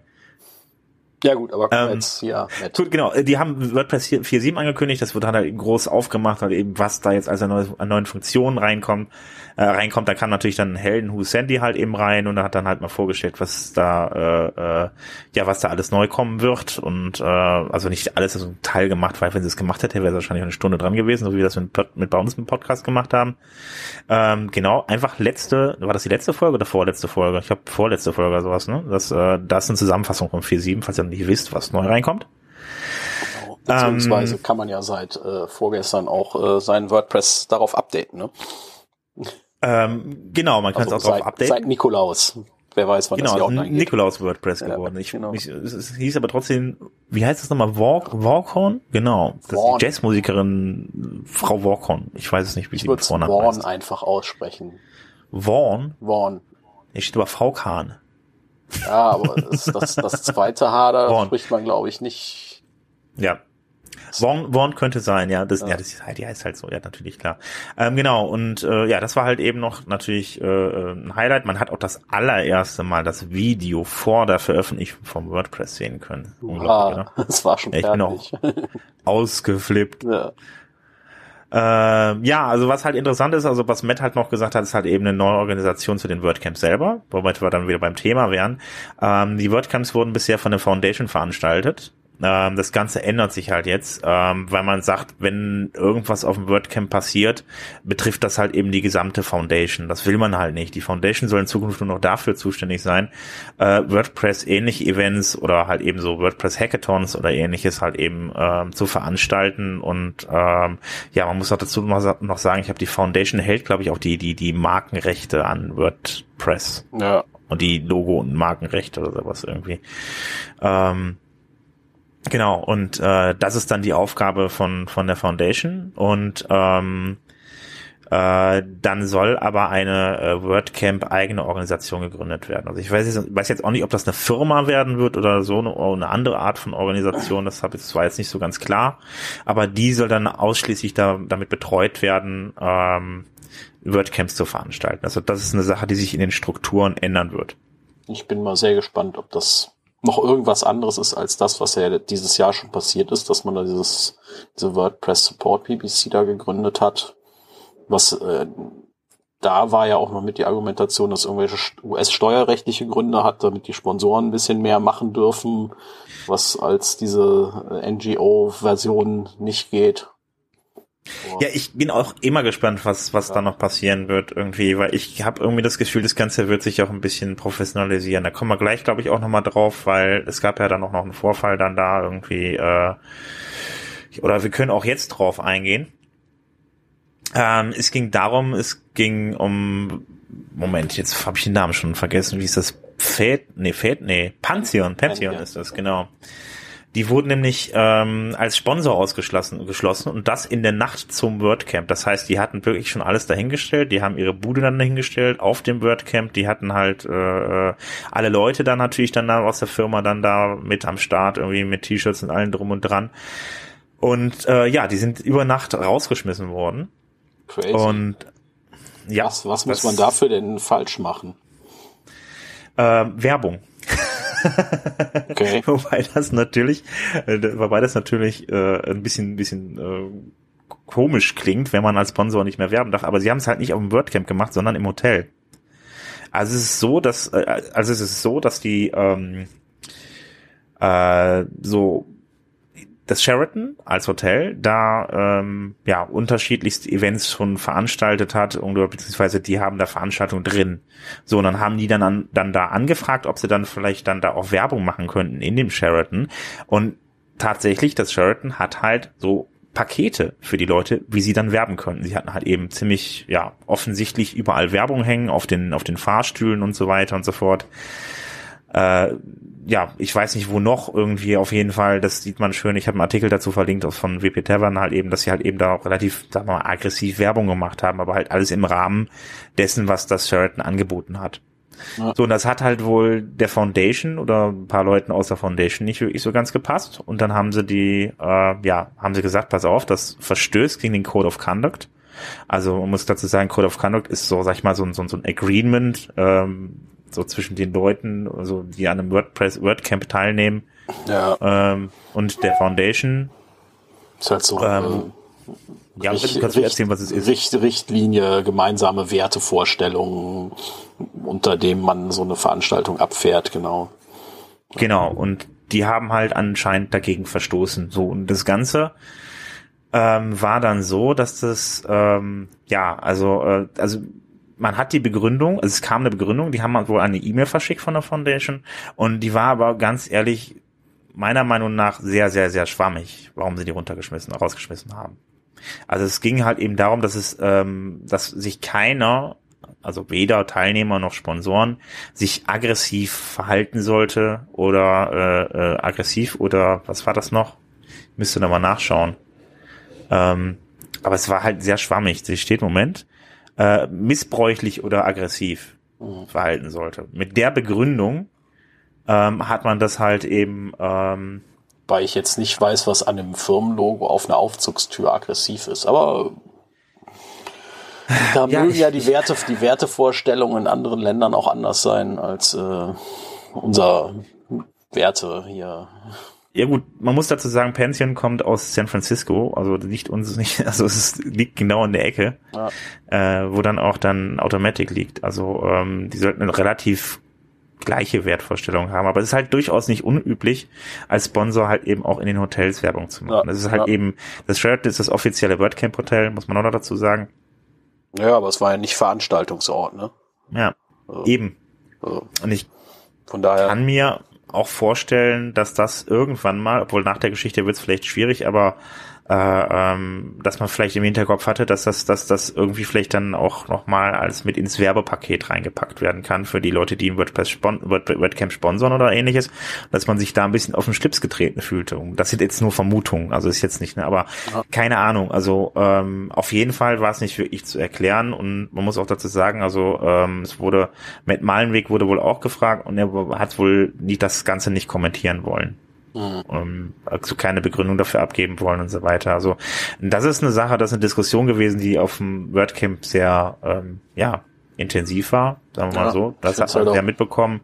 Ja gut, aber
Ähm,
jetzt ja nett.
Gut, genau. Die haben WordPress 4.7 angekündigt. Das wird dann halt eben groß aufgemacht, halt eben, was da jetzt als an neue- an neuen Funktionen reinkommt. Äh, reinkommt, da kam natürlich dann Helden Who Sandy halt eben rein und hat dann halt mal vorgestellt, was da äh, äh, ja was da alles neu kommen wird und äh, also nicht alles also ein Teil gemacht, weil wenn sie es gemacht hätte, wäre es wahrscheinlich eine Stunde dran gewesen, so wie wir das mit, mit bei uns im Podcast gemacht haben. Ähm, genau, einfach letzte, war das die letzte Folge oder vorletzte Folge? Ich glaube vorletzte Folge oder sowas, ne? Das, äh, das ist eine Zusammenfassung von 4.7, falls ihr nicht wisst, was neu reinkommt.
Beziehungsweise
ähm,
kann man ja seit äh, vorgestern auch äh, sein WordPress darauf updaten, ne?
Ähm, genau, man kann
Also
es auch drauf
seit,
updaten.
seit Nikolaus. Wer weiß, wann das
Genau,
hier
ist
online
ein
geht.
Nikolaus WordPress
Ja,
geworden. Ich,
genau.
ich, es, es hieß aber trotzdem, wie heißt es nochmal? Walk, Walkhorn? Genau. Das ist die Jazzmusikerin Frau Walkhorn. Ich weiß es nicht, wie
Ich
sie mit Vornamen heißt.
einfach aussprechen.
Vaughn?
Vaughn.
Hier steht aber V. Kahn.
Ja, aber das, das, das zweite H, da spricht man, glaube ich, nicht.
Ja. Vaughn, Vaughn könnte sein, ja. Das, ja. das ist, die heißt halt so, ja, natürlich, klar. Ähm, genau, und äh, ja, das war halt eben noch natürlich äh, äh, ein Highlight. Man hat auch das allererste Mal das Video vor der Veröffentlichung vom WordPress sehen können. Unglaublich,
Ah, das war schon
Ja, ich bin auch-
fertig.
Ausgeflippt.
ja.
Ähm, ja, also was halt interessant ist, also was Matt halt noch gesagt hat, ist halt eben eine neue Organisation zu den WordCamps selber, wobei wir dann wieder beim Thema wären. Ähm, die WordCamps wurden bisher von der Foundation veranstaltet. Ähm, das Ganze ändert sich halt jetzt, ähm, weil man sagt, wenn irgendwas auf dem WordCamp passiert, betrifft das halt eben die gesamte Foundation. Das will man halt nicht. Die Foundation soll in Zukunft nur noch dafür zuständig sein, äh, WordPress-ähnliche Events oder halt eben so WordPress-Hackathons oder ähnliches halt eben ähm, zu veranstalten. Und ähm, ja, man muss auch dazu noch sa- noch sagen, ich habe die Foundation hält, glaube ich, auch die, die, die Markenrechte an WordPress
ja.
und die Logo- und Markenrechte oder sowas irgendwie. Ähm, genau, und äh, das ist dann die Aufgabe von, von der Foundation und ähm, äh, dann soll aber eine äh, WordCamp eigene Organisation gegründet werden. Also ich weiß jetzt, weiß jetzt auch nicht, ob das eine Firma werden wird oder so eine, eine andere Art von Organisation. Das, hab, das war jetzt nicht so ganz klar. Aber die soll dann ausschließlich da, damit betreut werden, ähm, WordCamps zu veranstalten. Also das ist eine Sache, die sich in den Strukturen ändern wird.
Ich bin mal sehr gespannt, ob das noch irgendwas anderes ist als das, was ja dieses Jahr schon passiert ist, dass man da dieses, diese WordPress Support PPC da gegründet hat. Was äh, da war ja auch noch mit die Argumentation, dass irgendwelche st- US-steuerrechtliche Gründe hat, damit die Sponsoren ein bisschen mehr machen dürfen, was als diese äh, NGO-Version nicht geht.
Ja, ich bin auch immer gespannt, was was
Ja.
da noch passieren wird irgendwie, weil ich habe irgendwie das Gefühl, das Ganze wird sich auch ein bisschen professionalisieren. Da kommen wir gleich, glaube ich, auch nochmal drauf, weil es gab ja dann auch noch einen Vorfall dann da irgendwie, äh, oder wir können auch jetzt drauf eingehen. Ähm, es ging darum, es ging um, Moment, jetzt habe ich den Namen schon vergessen, wie ist das? Fät, nee, Fät, nee, Pantheon Pantheon. ist das, genau. Die wurden nämlich ähm, als Sponsor ausgeschlossen geschlossen und das in der Nacht zum WordCamp. Das heißt, die hatten wirklich schon alles dahingestellt, die haben ihre Bude dann dahingestellt auf dem WordCamp, die hatten halt äh, äh, alle Leute dann natürlich dann da aus der Firma dann da mit am Start, irgendwie mit T-Shirts und allem drum und dran. Und äh, ja, die sind über Nacht rausgeschmissen worden.
Crazy.
Und ja,
was was muss man dafür denn falsch machen?
Äh, Werbung.
Okay.
wobei das natürlich, äh, wobei das natürlich äh, ein bisschen, bisschen äh, komisch klingt, wenn man als Sponsor nicht mehr werben darf. Aber sie haben es halt nicht auf dem WordCamp gemacht, sondern im Hotel. Also es ist so, dass, äh, also es ist so, dass die ähm, äh, so das Sheraton als Hotel da ähm, ja unterschiedlichste Events schon veranstaltet hat oder beziehungsweise die haben da Veranstaltungen drin. So, und dann haben die dann an, dann da angefragt, ob sie dann vielleicht dann da auch Werbung machen könnten in dem Sheraton. Und tatsächlich, das Sheraton hat halt so Pakete für die Leute, wie sie dann werben könnten. Sie hatten halt eben ziemlich, ja, offensichtlich überall Werbung hängen, auf den, auf den Fahrstühlen und so weiter und so fort. Äh, ja, ich weiß nicht, wo noch irgendwie auf jeden Fall, das sieht man schön. Ich habe einen Artikel dazu verlinkt von WP Tavern halt eben, dass sie halt eben da auch relativ, sagen wir mal, aggressiv Werbung gemacht haben, aber halt alles im Rahmen dessen, was das Sheraton angeboten hat.
Ja.
So, und das hat halt wohl der Foundation oder ein paar Leuten aus der Foundation nicht wirklich so ganz gepasst. Und dann haben sie die, äh, ja, haben sie gesagt, pass auf, das verstößt gegen den Code of Conduct. Also man muss dazu sagen, Code of Conduct ist so, sag ich mal, so, ein- so, ein- so ein Agreement, ähm, so zwischen den Leuten, also die an einem WordPress WordCamp teilnehmen
Ja,
ähm, und der Foundation.
ist halt so.
Ähm,
äh,
Ja,
Richt-
kannst du erzählen, was es ist?
Richt, Richtlinie, gemeinsame Wertevorstellungen, unter dem man so eine Veranstaltung abfährt, genau.
Genau, und die haben halt anscheinend dagegen verstoßen. So, und das Ganze ähm, war dann so, dass das, ähm, ja, also, äh, also man hat die Begründung, also es kam eine Begründung, die haben wohl eine E-Mail verschickt von der Foundation und die war aber ganz ehrlich meiner Meinung nach sehr, sehr, sehr schwammig, warum sie die runtergeschmissen, rausgeschmissen haben. Also es ging halt eben darum, dass es, ähm, dass sich keiner, also weder Teilnehmer noch Sponsoren, sich aggressiv verhalten sollte oder äh, äh, aggressiv oder was war das noch? Müsste noch mal nachschauen. Ähm, aber es war halt sehr schwammig. Sie steht Moment äh, missbräuchlich oder aggressiv verhalten sollte. Mit der Begründung ähm, hat man das halt eben ähm,
Weil ich jetzt nicht weiß, was an dem Firmenlogo auf einer Aufzugstür aggressiv ist, aber da
Ja,
mögen ja die Werte, die Wertevorstellungen in anderen Ländern auch anders sein als äh, unser Werte hier.
Ja gut, man muss dazu sagen, Pension kommt aus San Francisco, also nicht uns nicht, also es liegt genau in der Ecke,
Ja.
äh, wo dann auch dann Automatic liegt. Also ähm, die sollten eine relativ gleiche Wertvorstellung haben, aber es ist halt durchaus nicht unüblich, als Sponsor halt eben auch in den Hotels Werbung zu machen.
Ja,
das ist halt
ja.
eben, das Sheraton ist das offizielle WordCamp Hotel, muss man auch noch dazu sagen.
Ja, aber es war ja nicht Veranstaltungsort, ne?
Ja,
Also,
eben.
also
Und ich
von daher.
kann mir auch vorstellen, dass das irgendwann mal, obwohl nach der Geschichte wird es vielleicht schwierig, aber äh, ähm, dass man vielleicht im Hinterkopf hatte, dass das, dass das irgendwie vielleicht dann auch nochmal als mit ins Werbepaket reingepackt werden kann für die Leute, die ein WordPress spon Word WordCamp sponsern oder ähnliches, dass man sich da ein bisschen auf den Schlips getreten fühlte. Und das sind jetzt nur Vermutungen, also ist jetzt nicht, ne, aber
Ja.
keine Ahnung. Also ähm, auf jeden Fall war es nicht wirklich zu erklären und man muss auch dazu sagen, also ähm, es wurde Matt Malenweg wurde wohl auch gefragt und er hat wohl nicht das Ganze nicht kommentieren wollen
Mhm.
ähm, also keine Begründung dafür abgeben wollen und so weiter. Also das ist eine Sache, das ist eine Diskussion gewesen, die auf dem WordCamp sehr ähm, ja intensiv war, sagen wir mal
Ja,
so. Das hat man
halt
sehr
auch.
mitbekommen.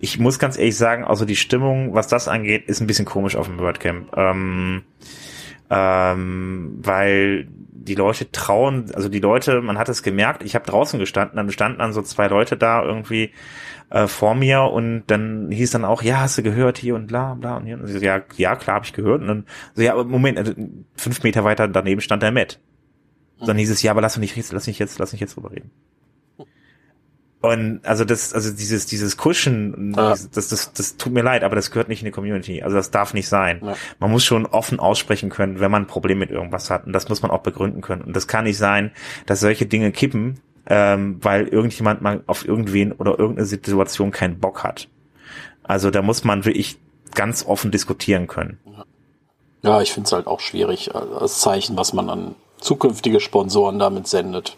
Ich muss ganz ehrlich sagen, also die Stimmung, was das angeht, ist ein bisschen komisch auf dem WordCamp. Ähm, ähm, weil die Leute trauen, also die Leute, man hat es gemerkt, ich habe draußen gestanden, dann standen dann so zwei Leute da irgendwie äh, vor mir und dann hieß dann auch, ja, hast du gehört hier und bla bla und hier. Und so, ja, ja, klar, habe ich gehört. Und dann so, ja, aber Moment, also, fünf Meter weiter daneben stand der Matt. Dann hieß es, ja, aber lass mich nicht, lass mich jetzt, lass mich jetzt drüber reden. Und also das, also dieses, dieses Kuschen, das, das, das, das tut mir leid, aber das gehört nicht in die Community. Also das darf nicht sein.
Ja.
Man muss schon offen aussprechen können, wenn man ein Problem mit irgendwas hat. Und das muss man auch begründen können. Und das kann nicht sein, dass solche Dinge kippen, ähm, weil irgendjemand mal auf irgendwen oder irgendeine Situation keinen Bock hat. Also da muss man wirklich ganz offen diskutieren können.
Ja, ich finde es halt auch schwierig, äh, als Zeichen, was man an zukünftige Sponsoren damit sendet.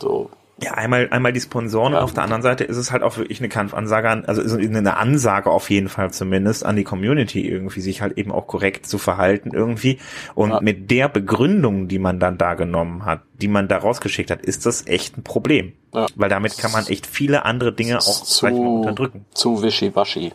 So,
Ja, einmal, einmal die Sponsoren
Ja.
auf der anderen Seite ist es halt auch wirklich eine Kampfansage an, also ist eine Ansage auf jeden Fall zumindest an die Community irgendwie, sich halt eben auch korrekt zu verhalten irgendwie. Und
Ja.
mit der Begründung, die man dann da genommen hat, die man da rausgeschickt hat, ist das echt ein Problem.
Ja.
Weil damit kann man echt viele andere Dinge auch mal, unterdrücken.
zu wischiwaschi.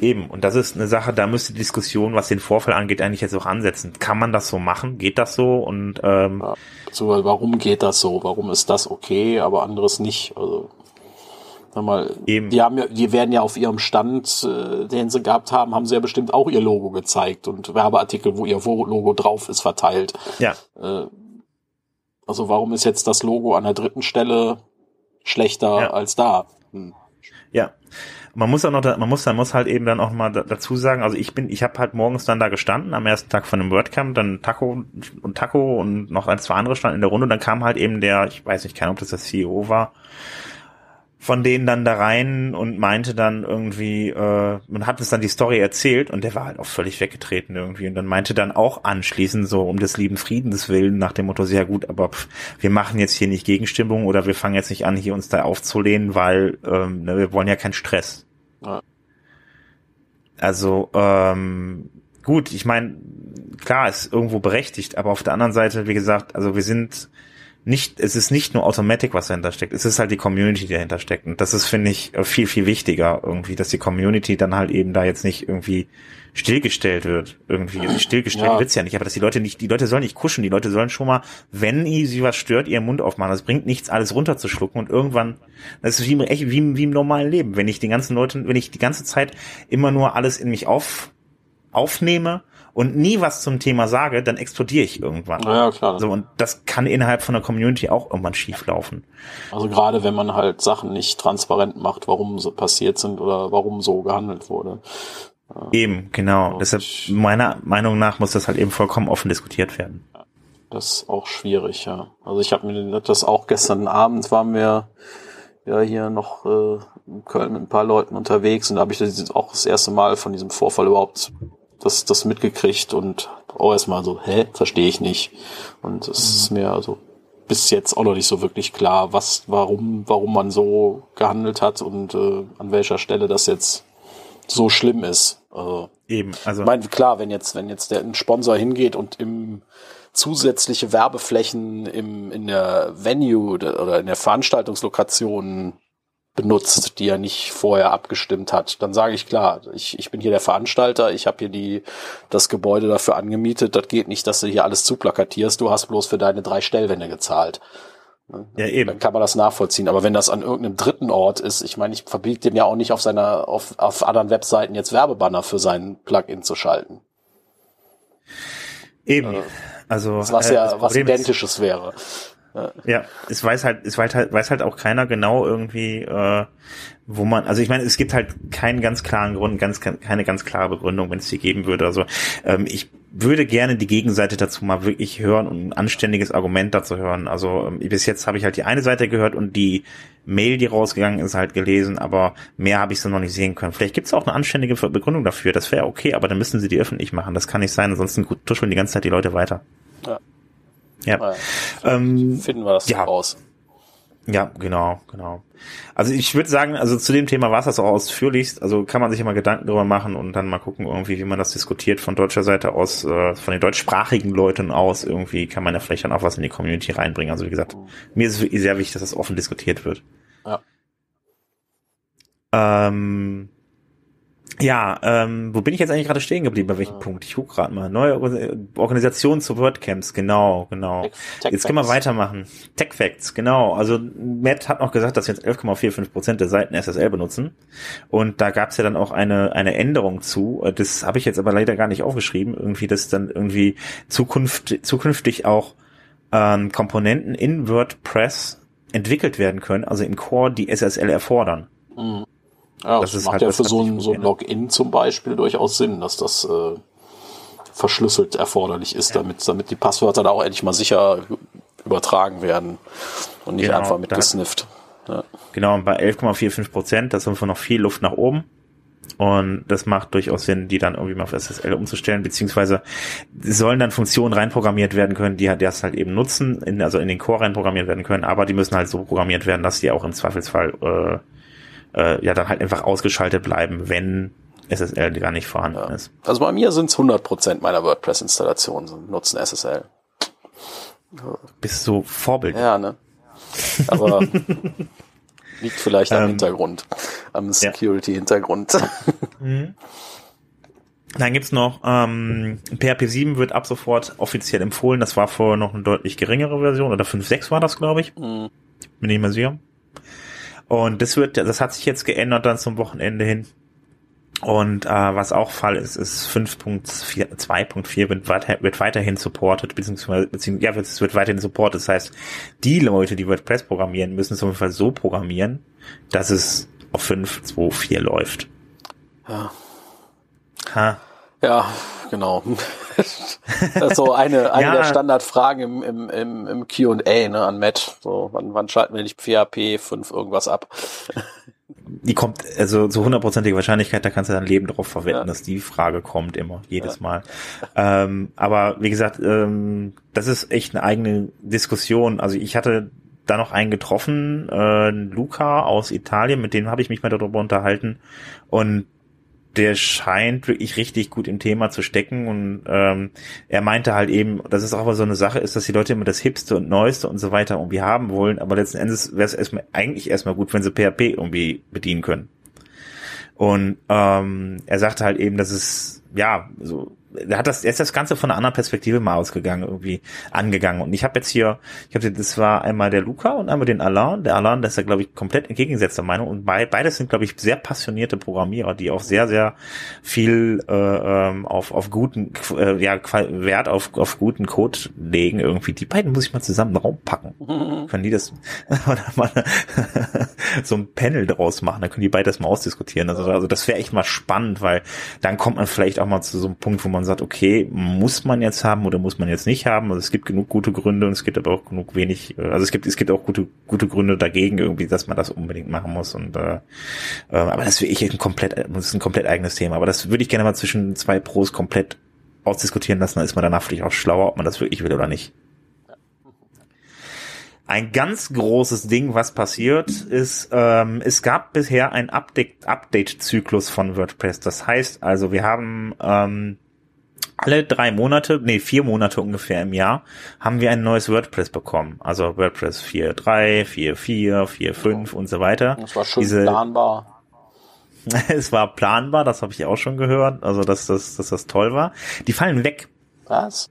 Eben. Und das ist eine Sache, da müsste die Diskussion, was den Vorfall angeht, eigentlich jetzt auch ansetzen. Kann man das so machen? Geht das so? Und ähm,
Ja. So, warum geht das so? Warum ist das okay, aber anderes nicht? Also, sag mal,
Eben.
die haben ja, die werden ja auf ihrem Stand, äh, den sie gehabt haben, haben sie ja bestimmt auch ihr Logo gezeigt und Werbeartikel, wo ihr Logo drauf ist, verteilt.
ja,
Äh, also warum ist jetzt das Logo an der dritten Stelle schlechter
Ja.
als da? Hm.
Ja. Man muss auch noch, man muss, man muss halt eben dann auch mal da- dazu sagen, also ich bin, ich habe halt morgens dann da gestanden am ersten Tag von dem WordCamp, dann Taco und Taco und noch ein, zwei andere standen in der Runde und dann kam halt eben der, ich weiß nicht, keine ob das der CEO war, von denen dann da rein und meinte dann irgendwie, äh, man hat uns dann die Story erzählt und der war halt auch völlig weggetreten irgendwie und dann meinte dann auch anschließend so um des lieben Friedens willen nach dem Motto, sehr gut, aber pff, wir machen jetzt hier nicht Gegenstimmung oder wir fangen jetzt nicht an, hier uns da aufzulehnen, weil ähm, ne, wir wollen ja keinen Stress.
Ja.
Also ähm, gut, ich meine, klar, ist irgendwo berechtigt, aber auf der anderen Seite, wie gesagt, also wir sind nicht, es ist nicht nur Automatic, was dahinter steckt, es ist halt die Community, die dahinter steckt. Und das ist, finde ich, viel, viel wichtiger irgendwie, dass die Community dann halt eben da jetzt nicht irgendwie stillgestellt wird. Irgendwie stillgestellt ja. wird's ja nicht, aber dass die Leute nicht, die Leute sollen nicht kuschen, die Leute sollen schon mal, wenn sie was stört, ihren Mund aufmachen. Das bringt nichts, alles runterzuschlucken und irgendwann, das ist wie, echt wie, wie im normalen Leben. Wenn ich den ganzen Leuten, wenn ich die ganze Zeit immer nur alles in mich auf, aufnehme und nie was zum Thema sage, dann explodiere ich irgendwann.
Ja, klar.
So, und das kann innerhalb von der Community auch irgendwann schief laufen.
Also gerade wenn man halt Sachen nicht transparent macht, warum so passiert sind oder warum so gehandelt wurde.
Eben, genau. Und Deshalb, meiner Meinung nach, muss das halt eben vollkommen offen diskutiert werden.
Das ist auch schwierig, ja. Also ich habe mir das auch gestern Abend waren wir ja hier noch äh, in Köln mit ein paar Leuten unterwegs und da habe ich das auch das erste Mal von diesem Vorfall überhaupt das, das mitgekriegt und auch erstmal so, hä, verstehe ich nicht. Und es mhm. ist mir also bis jetzt auch noch nicht so wirklich klar, was, warum, warum man so gehandelt hat und äh, an welcher Stelle das jetzt so schlimm ist.
Also, Eben, also.
Ich meine, klar, wenn jetzt, wenn jetzt der ein Sponsor hingeht und im zusätzliche Werbeflächen im, in der Venue oder in der Veranstaltungslokation benutzt, die er nicht vorher abgestimmt hat, dann sage ich klar, ich, ich bin hier der Veranstalter, ich habe hier die das Gebäude dafür angemietet, das geht nicht, dass du hier alles zuplakatierst, du hast bloß für deine drei Stellwände gezahlt.
Ne? Ja, eben.
Dann kann man das nachvollziehen. Aber wenn das an irgendeinem dritten Ort ist, ich meine, ich verbiete dem ja auch nicht auf seiner, auf, auf anderen Webseiten jetzt Werbebanner für sein Plugin zu schalten.
Eben. Äh, also,
was äh, ja was Identisches wäre.
Ja, es weiß halt, es weiß halt, weiß halt auch keiner genau irgendwie, äh, wo man, also ich meine, es gibt halt keinen ganz klaren Grund, ganz keine ganz klare Begründung, wenn es die geben würde. Also ähm, ich würde gerne die Gegenseite dazu mal wirklich hören und ein anständiges Argument dazu hören. Also ähm, bis jetzt habe ich halt die eine Seite gehört und die Mail, die rausgegangen ist, halt gelesen, aber mehr habe ich so noch nicht sehen können. Vielleicht gibt es auch eine anständige Begründung dafür. Das wäre okay, aber dann müssen sie die öffentlich machen. Das kann nicht sein, ansonsten tuscheln die ganze Zeit die Leute weiter. Ja. Ja.
Ähm, Finden wir das ja. raus.
Ja, genau, genau. Also ich würde sagen, also zu dem Thema war es das auch ausführlichst. Also kann man sich immer Gedanken darüber machen und dann mal gucken, irgendwie, wie man das diskutiert von deutscher Seite aus, äh, von den deutschsprachigen Leuten aus. Irgendwie kann man ja vielleicht dann auch was in die Community reinbringen. Also wie gesagt, mir ist es sehr wichtig, dass das offen diskutiert wird. Ja. Ähm, ja, ähm, wo bin ich jetzt eigentlich gerade stehen geblieben? Bei welchem ja. Punkt? Ich gucke gerade mal. Neue Organisation zu WordCamps, genau, genau. Tech jetzt können wir weitermachen. Tech Facts, genau. Also Matt hat noch gesagt, dass jetzt 11,45 Prozent der Seiten SSL benutzen. Und da gab es ja dann auch eine, eine Änderung zu. Das habe ich jetzt aber leider gar nicht aufgeschrieben. Irgendwie, dass dann irgendwie Zukunft, zukünftig auch ähm, Komponenten in WordPress entwickelt werden können, also im Core, die SSL erfordern. Mhm.
Ja, das, das macht halt, ja für so ein, so ein Login zum Beispiel durchaus Sinn, dass das äh, verschlüsselt erforderlich ist, ja. damit, damit die Passwörter da auch endlich mal sicher übertragen werden und nicht genau, einfach mit gesnifft.
Ja. Genau, und bei 11,45 Prozent, da sind wir noch viel Luft nach oben. Und das macht durchaus Sinn, die dann irgendwie mal auf SSL umzustellen, beziehungsweise sollen dann Funktionen reinprogrammiert werden können, die das halt eben nutzen, in, also in den Core reinprogrammiert werden können, aber die müssen halt so programmiert werden, dass die auch im Zweifelsfall äh, äh, ja dann halt einfach ausgeschaltet bleiben, wenn SSL gar nicht vorhanden ja. ist.
Also bei mir sind es 100% meiner WordPress-Installationen nutzen SSL.
Bist so Vorbild.
Ja, ne? Aber liegt vielleicht am ähm, Hintergrund, am Security-Hintergrund.
Mhm. Dann gibt's noch, ähm, PHP 7 wird ab sofort offiziell empfohlen. Das war vorher noch eine deutlich geringere Version, oder 5.6 war das, glaube ich. Mhm. Bin nicht mehr sicher. Und das wird, das hat sich jetzt geändert dann zum Wochenende hin. Und äh, was auch Fall ist, ist 5.2.4 wird, weiter, wird weiterhin supported, beziehungsweise, beziehungsweise ja, es wird weiterhin supported. Das heißt, die Leute, die WordPress programmieren, müssen es auf jeden Fall so programmieren, dass es auf 5.2.4 läuft.
Ja. Ha. Ja, genau. Das ist so eine, eine ja. der Standardfragen im, im, im, im Q&A ne, an Matt. So, wann, wann schalten wir nicht PHP 5 irgendwas ab?
Die kommt, also zu hundertprozentiger Wahrscheinlichkeit, da kannst du dein Leben drauf verwenden, ja. dass die Frage kommt immer, jedes ja. Mal. Ähm, aber wie gesagt, ähm, das ist echt eine eigene Diskussion. Also ich hatte da noch einen getroffen, äh, Luca aus Italien, mit dem habe ich mich mal darüber unterhalten. Und der scheint wirklich richtig gut im Thema zu stecken und ähm, er meinte halt eben, dass es auch mal so eine Sache ist, dass die Leute immer das Hipste und Neueste und so weiter irgendwie haben wollen, aber letzten Endes wäre es erstmal eigentlich erstmal gut, wenn sie PHP irgendwie bedienen können. Und ähm, er sagte halt eben, dass es ja so er hat das, er ist das Ganze von einer anderen Perspektive mal ausgegangen, irgendwie angegangen. Und ich habe jetzt hier, ich habe das war einmal der Luca und einmal den Alain. Der Alain, der ist ja, glaube ich, komplett entgegengesetzter Meinung. Und bei, beides sind, glaube ich, sehr passionierte Programmierer, die auch sehr, sehr viel äh, ähm, auf, auf guten, äh, ja, Wert auf, auf guten Code legen irgendwie. Die beiden muss ich mal zusammen in den Raum packen. Mhm. Können die das mal so ein Panel draus machen, dann können die beide das mal ausdiskutieren. Also, also das wäre echt mal spannend, weil dann kommt man vielleicht auch mal zu so einem Punkt, wo man man sagt, okay, muss man jetzt haben oder muss man jetzt nicht haben? Also es gibt genug gute Gründe und es gibt aber auch genug wenig, äh, also es gibt, es gibt auch gute, gute Gründe dagegen irgendwie, dass man das unbedingt machen muss und, äh, äh, aber das will ich ein komplett, das ist ein komplett eigenes Thema, aber das würde ich gerne mal zwischen zwei Pros komplett ausdiskutieren lassen, dann ist man danach vielleicht auch schlauer, ob man das wirklich will oder nicht. Ein ganz großes Ding, was passiert, ist, ähm, es gab bisher ein Update-Zyklus von WordPress. Das heißt also, wir haben ähm, alle drei Monate, nee, vier Monate ungefähr im Jahr, haben wir ein neues WordPress bekommen. Also WordPress 4.3, 4.4, 4.5 und so weiter.
Das war schon Diese, planbar.
es war planbar, das habe ich auch schon gehört, also dass das, dass das toll war. Die fallen weg.
Was?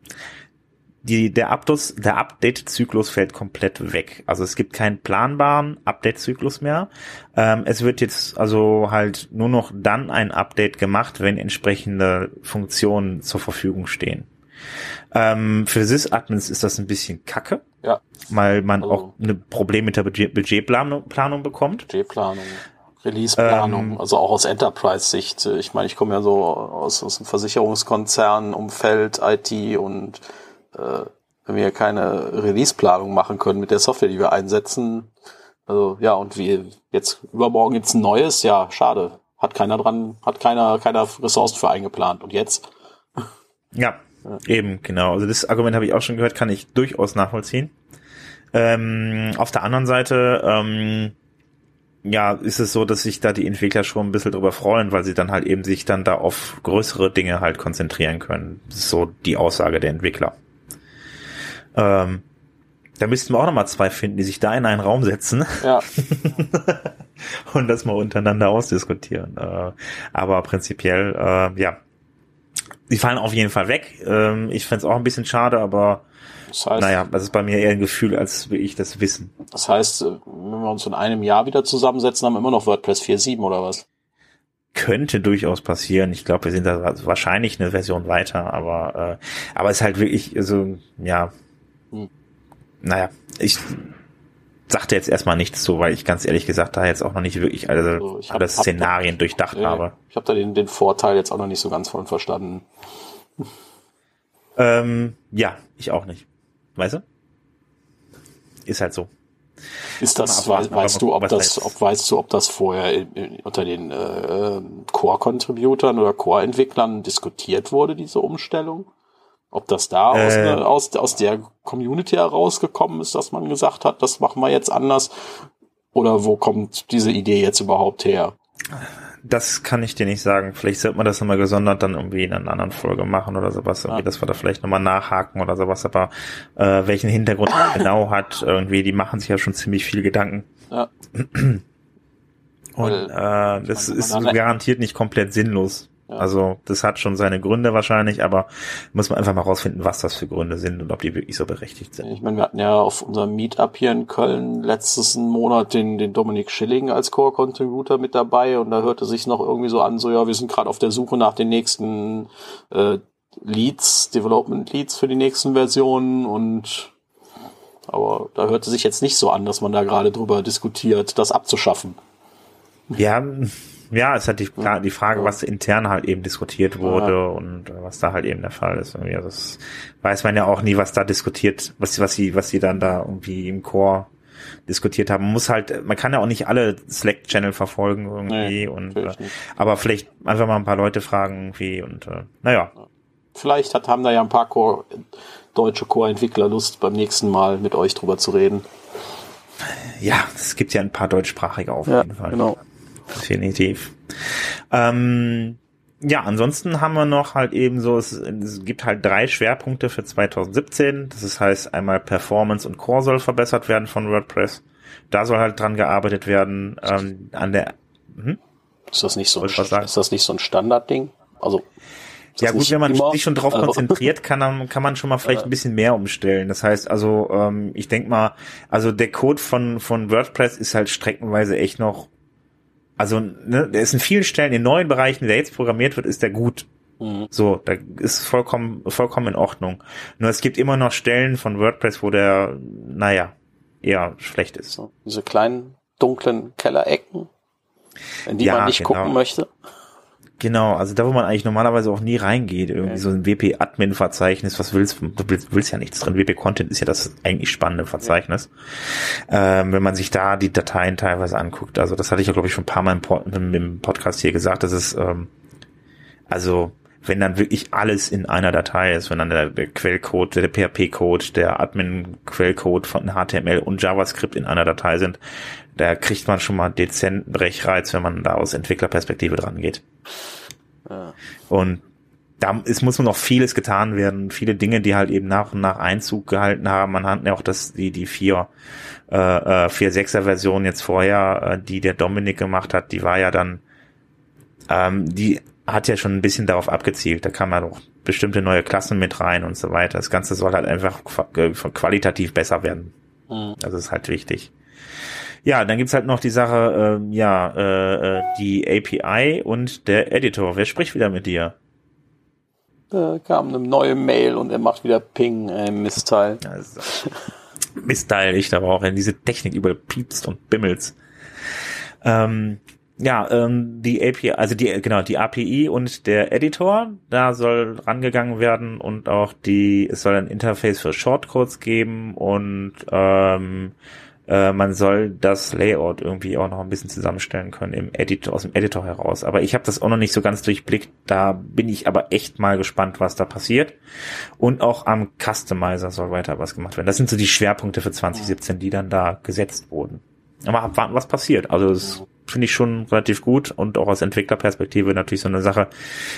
Die, der, Updates, der Update-Zyklus fällt komplett weg. Also es gibt keinen planbaren Update-Zyklus mehr. Ähm, es wird jetzt also halt nur noch dann ein Update gemacht, wenn entsprechende Funktionen zur Verfügung stehen. Ähm, für Sys-Admins ist das ein bisschen kacke.
Ja.
Weil man also, auch eine Problem mit der Budget Budgetplanung Planung bekommt.
Budgetplanung. Release-Planung, ähm, also auch aus Enterprise-Sicht. Ich meine, ich komme ja so aus, aus dem Versicherungskonzern, Umfeld, IT und äh, wenn wir keine Release-Planung machen können mit der Software, die wir einsetzen. Also ja, und wie jetzt übermorgen gibt's ein neues, ja, schade. Hat keiner dran, hat keiner, keiner Ressourcen für eingeplant. Und jetzt?
Ja, ja. eben, genau. Also das Argument habe ich auch schon gehört, kann ich durchaus nachvollziehen. Ähm, auf der anderen Seite, ähm, ja, ist es so, dass sich da die Entwickler schon ein bisschen drüber freuen, weil sie dann halt eben sich dann da auf größere Dinge halt konzentrieren können. So die Aussage der Entwickler. Ähm, da müssten wir auch nochmal zwei finden, die sich da in einen Raum setzen.
Ja.
und das mal untereinander ausdiskutieren. Äh, aber prinzipiell, äh, ja. Die fallen auf jeden Fall weg. Ähm, ich fände auch ein bisschen schade, aber das heißt, naja, das ist bei mir eher ein Gefühl, als will ich das wissen.
Das heißt, äh, wenn wir uns in einem Jahr wieder zusammensetzen, haben wir immer noch WordPress 4.7 oder was?
könnte durchaus passieren. Ich glaube, wir sind da wahrscheinlich eine Version weiter, aber äh, aber es ist halt wirklich so, ja, hm. Naja, ich sagte jetzt erstmal nichts zu, weil ich ganz ehrlich gesagt da jetzt auch noch nicht wirklich alle, also hab, alle Szenarien hab, durchdacht äh, habe.
Ich habe da den, den Vorteil jetzt auch noch nicht so ganz von verstanden.
Ähm, ja, ich auch nicht. Weißt du? Ist halt so.
Ist das, weißt, weißt du, ob das, ob weißt du, ob das vorher in, in, unter den äh, Core-Contributern oder Core-Entwicklern diskutiert wurde, diese Umstellung? Ob das da aus, äh, ne, aus, aus der Community herausgekommen ist, dass man gesagt hat, das machen wir jetzt anders? Oder wo kommt diese Idee jetzt überhaupt her?
Das kann ich dir nicht sagen. Vielleicht sollte man das nochmal gesondert dann irgendwie in einer anderen Folge machen oder sowas. Irgendwie, ja. dass wir da vielleicht nochmal nachhaken oder sowas. Aber äh, welchen Hintergrund genau hat, irgendwie, die machen sich ja schon ziemlich viel Gedanken.
Ja.
Und äh, das ist garantiert nicht komplett sinnlos. Also das hat schon seine Gründe wahrscheinlich, aber muss man einfach mal rausfinden, was das für Gründe sind und ob die wirklich so berechtigt sind.
Ich meine, wir hatten ja auf unserem Meetup hier in Köln letztes Monat den, den Dominik Schilling als Core-Contributor mit dabei und da hörte sich noch irgendwie so an, so ja, wir sind gerade auf der Suche nach den nächsten äh, Leads, Development Leads für die nächsten Versionen und aber da hörte sich jetzt nicht so an, dass man da gerade drüber diskutiert, das abzuschaffen.
Ja, ja, es hat die, die Frage, was intern halt eben diskutiert wurde ja. und äh, was da halt eben der Fall ist. Irgendwie. Also das weiß man ja auch nie, was da diskutiert, was, was sie, was sie dann da irgendwie im Chor diskutiert haben. Man muss halt, man kann ja auch nicht alle Slack-Channel verfolgen irgendwie nee, und äh, aber vielleicht einfach mal ein paar Leute fragen irgendwie und äh, naja.
Vielleicht hat, haben da ja ein paar Core, deutsche Core-Entwickler Lust, beim nächsten Mal mit euch drüber zu reden.
Ja, es gibt ja ein paar deutschsprachige auf
jeden ja, Fall. Genau
definitiv. Ähm, ja, ansonsten haben wir noch halt eben so, es, es gibt halt drei Schwerpunkte für 2017. Das heißt einmal Performance und Core soll verbessert werden von WordPress. Da soll halt dran gearbeitet werden. Ähm, an der hm?
Ist das nicht so ein, ist das nicht so ein Standardding? Also
ja gut, wenn man immer? sich schon drauf also konzentriert, kann, man, kann man schon mal vielleicht ein bisschen mehr umstellen. Das heißt also, ähm, ich denk mal, also der Code von, von WordPress ist halt streckenweise echt noch, also ne, der ist in vielen Stellen, in neuen Bereichen, der jetzt programmiert wird, ist der gut. Mhm. So, da ist vollkommen, vollkommen in Ordnung. Nur es gibt immer noch Stellen von WordPress, wo der, naja, eher schlecht ist. So,
diese kleinen dunklen Kellerecken, in die ja, man nicht genau. gucken möchte.
Genau, also da, wo man eigentlich normalerweise auch nie reingeht, irgendwie okay. so ein WP-Admin-Verzeichnis, was willst du? willst, willst ja nichts drin. WP-Content ist ja das eigentlich spannende Verzeichnis. Ja. Ähm, wenn man sich da die Dateien teilweise anguckt, also das hatte ich ja, glaube ich, schon ein paar Mal im, Pod im Podcast hier gesagt, dass es, ähm, also wenn dann wirklich alles in einer Datei ist, wenn dann der, der Quellcode, der PHP-Code, der Admin-Quellcode von HTML und JavaScript in einer Datei sind, da kriegt man schon mal dezenten Brechreiz, wenn man da aus Entwicklerperspektive dran geht. Ja. Und da ist, muss noch vieles getan werden, viele Dinge, die halt eben nach und nach Einzug gehalten haben. Man hat ja auch das, die, die vier, äh, 4.6er äh, Version jetzt vorher, äh, die der Dominik gemacht hat, die war ja dann, ähm, die hat ja schon ein bisschen darauf abgezielt. Da kam ja doch bestimmte neue Klassen mit rein und so weiter. Das Ganze soll halt einfach qualitativ besser werden. Mhm. Das ist halt wichtig. Ja, dann gibt's halt noch die Sache, ähm, ja, äh, äh die API und der Editor. Wer spricht wieder mit dir?
Da kam eine neue Mail und er macht wieder Ping, äh, Mistteil. Also,
Mistteil, ich aber auch, wenn diese Technik überall piepst und bimmels. Ähm, ja, ähm, die API, also die, genau, die API und der Editor, da soll rangegangen werden und auch die, es soll ein Interface für Shortcodes geben und ähm, äh, man soll das Layout irgendwie auch noch ein bisschen zusammenstellen können im Editor, aus dem Editor heraus. Aber ich habe das auch noch nicht so ganz durchblickt. Da bin ich aber echt mal gespannt, was da passiert. Und auch am Customizer soll weiter was gemacht werden. Das sind so die Schwerpunkte für 2017, die dann da gesetzt wurden. Aber abwarten, was passiert. Also das finde ich schon relativ gut und auch aus Entwicklerperspektive natürlich so eine Sache,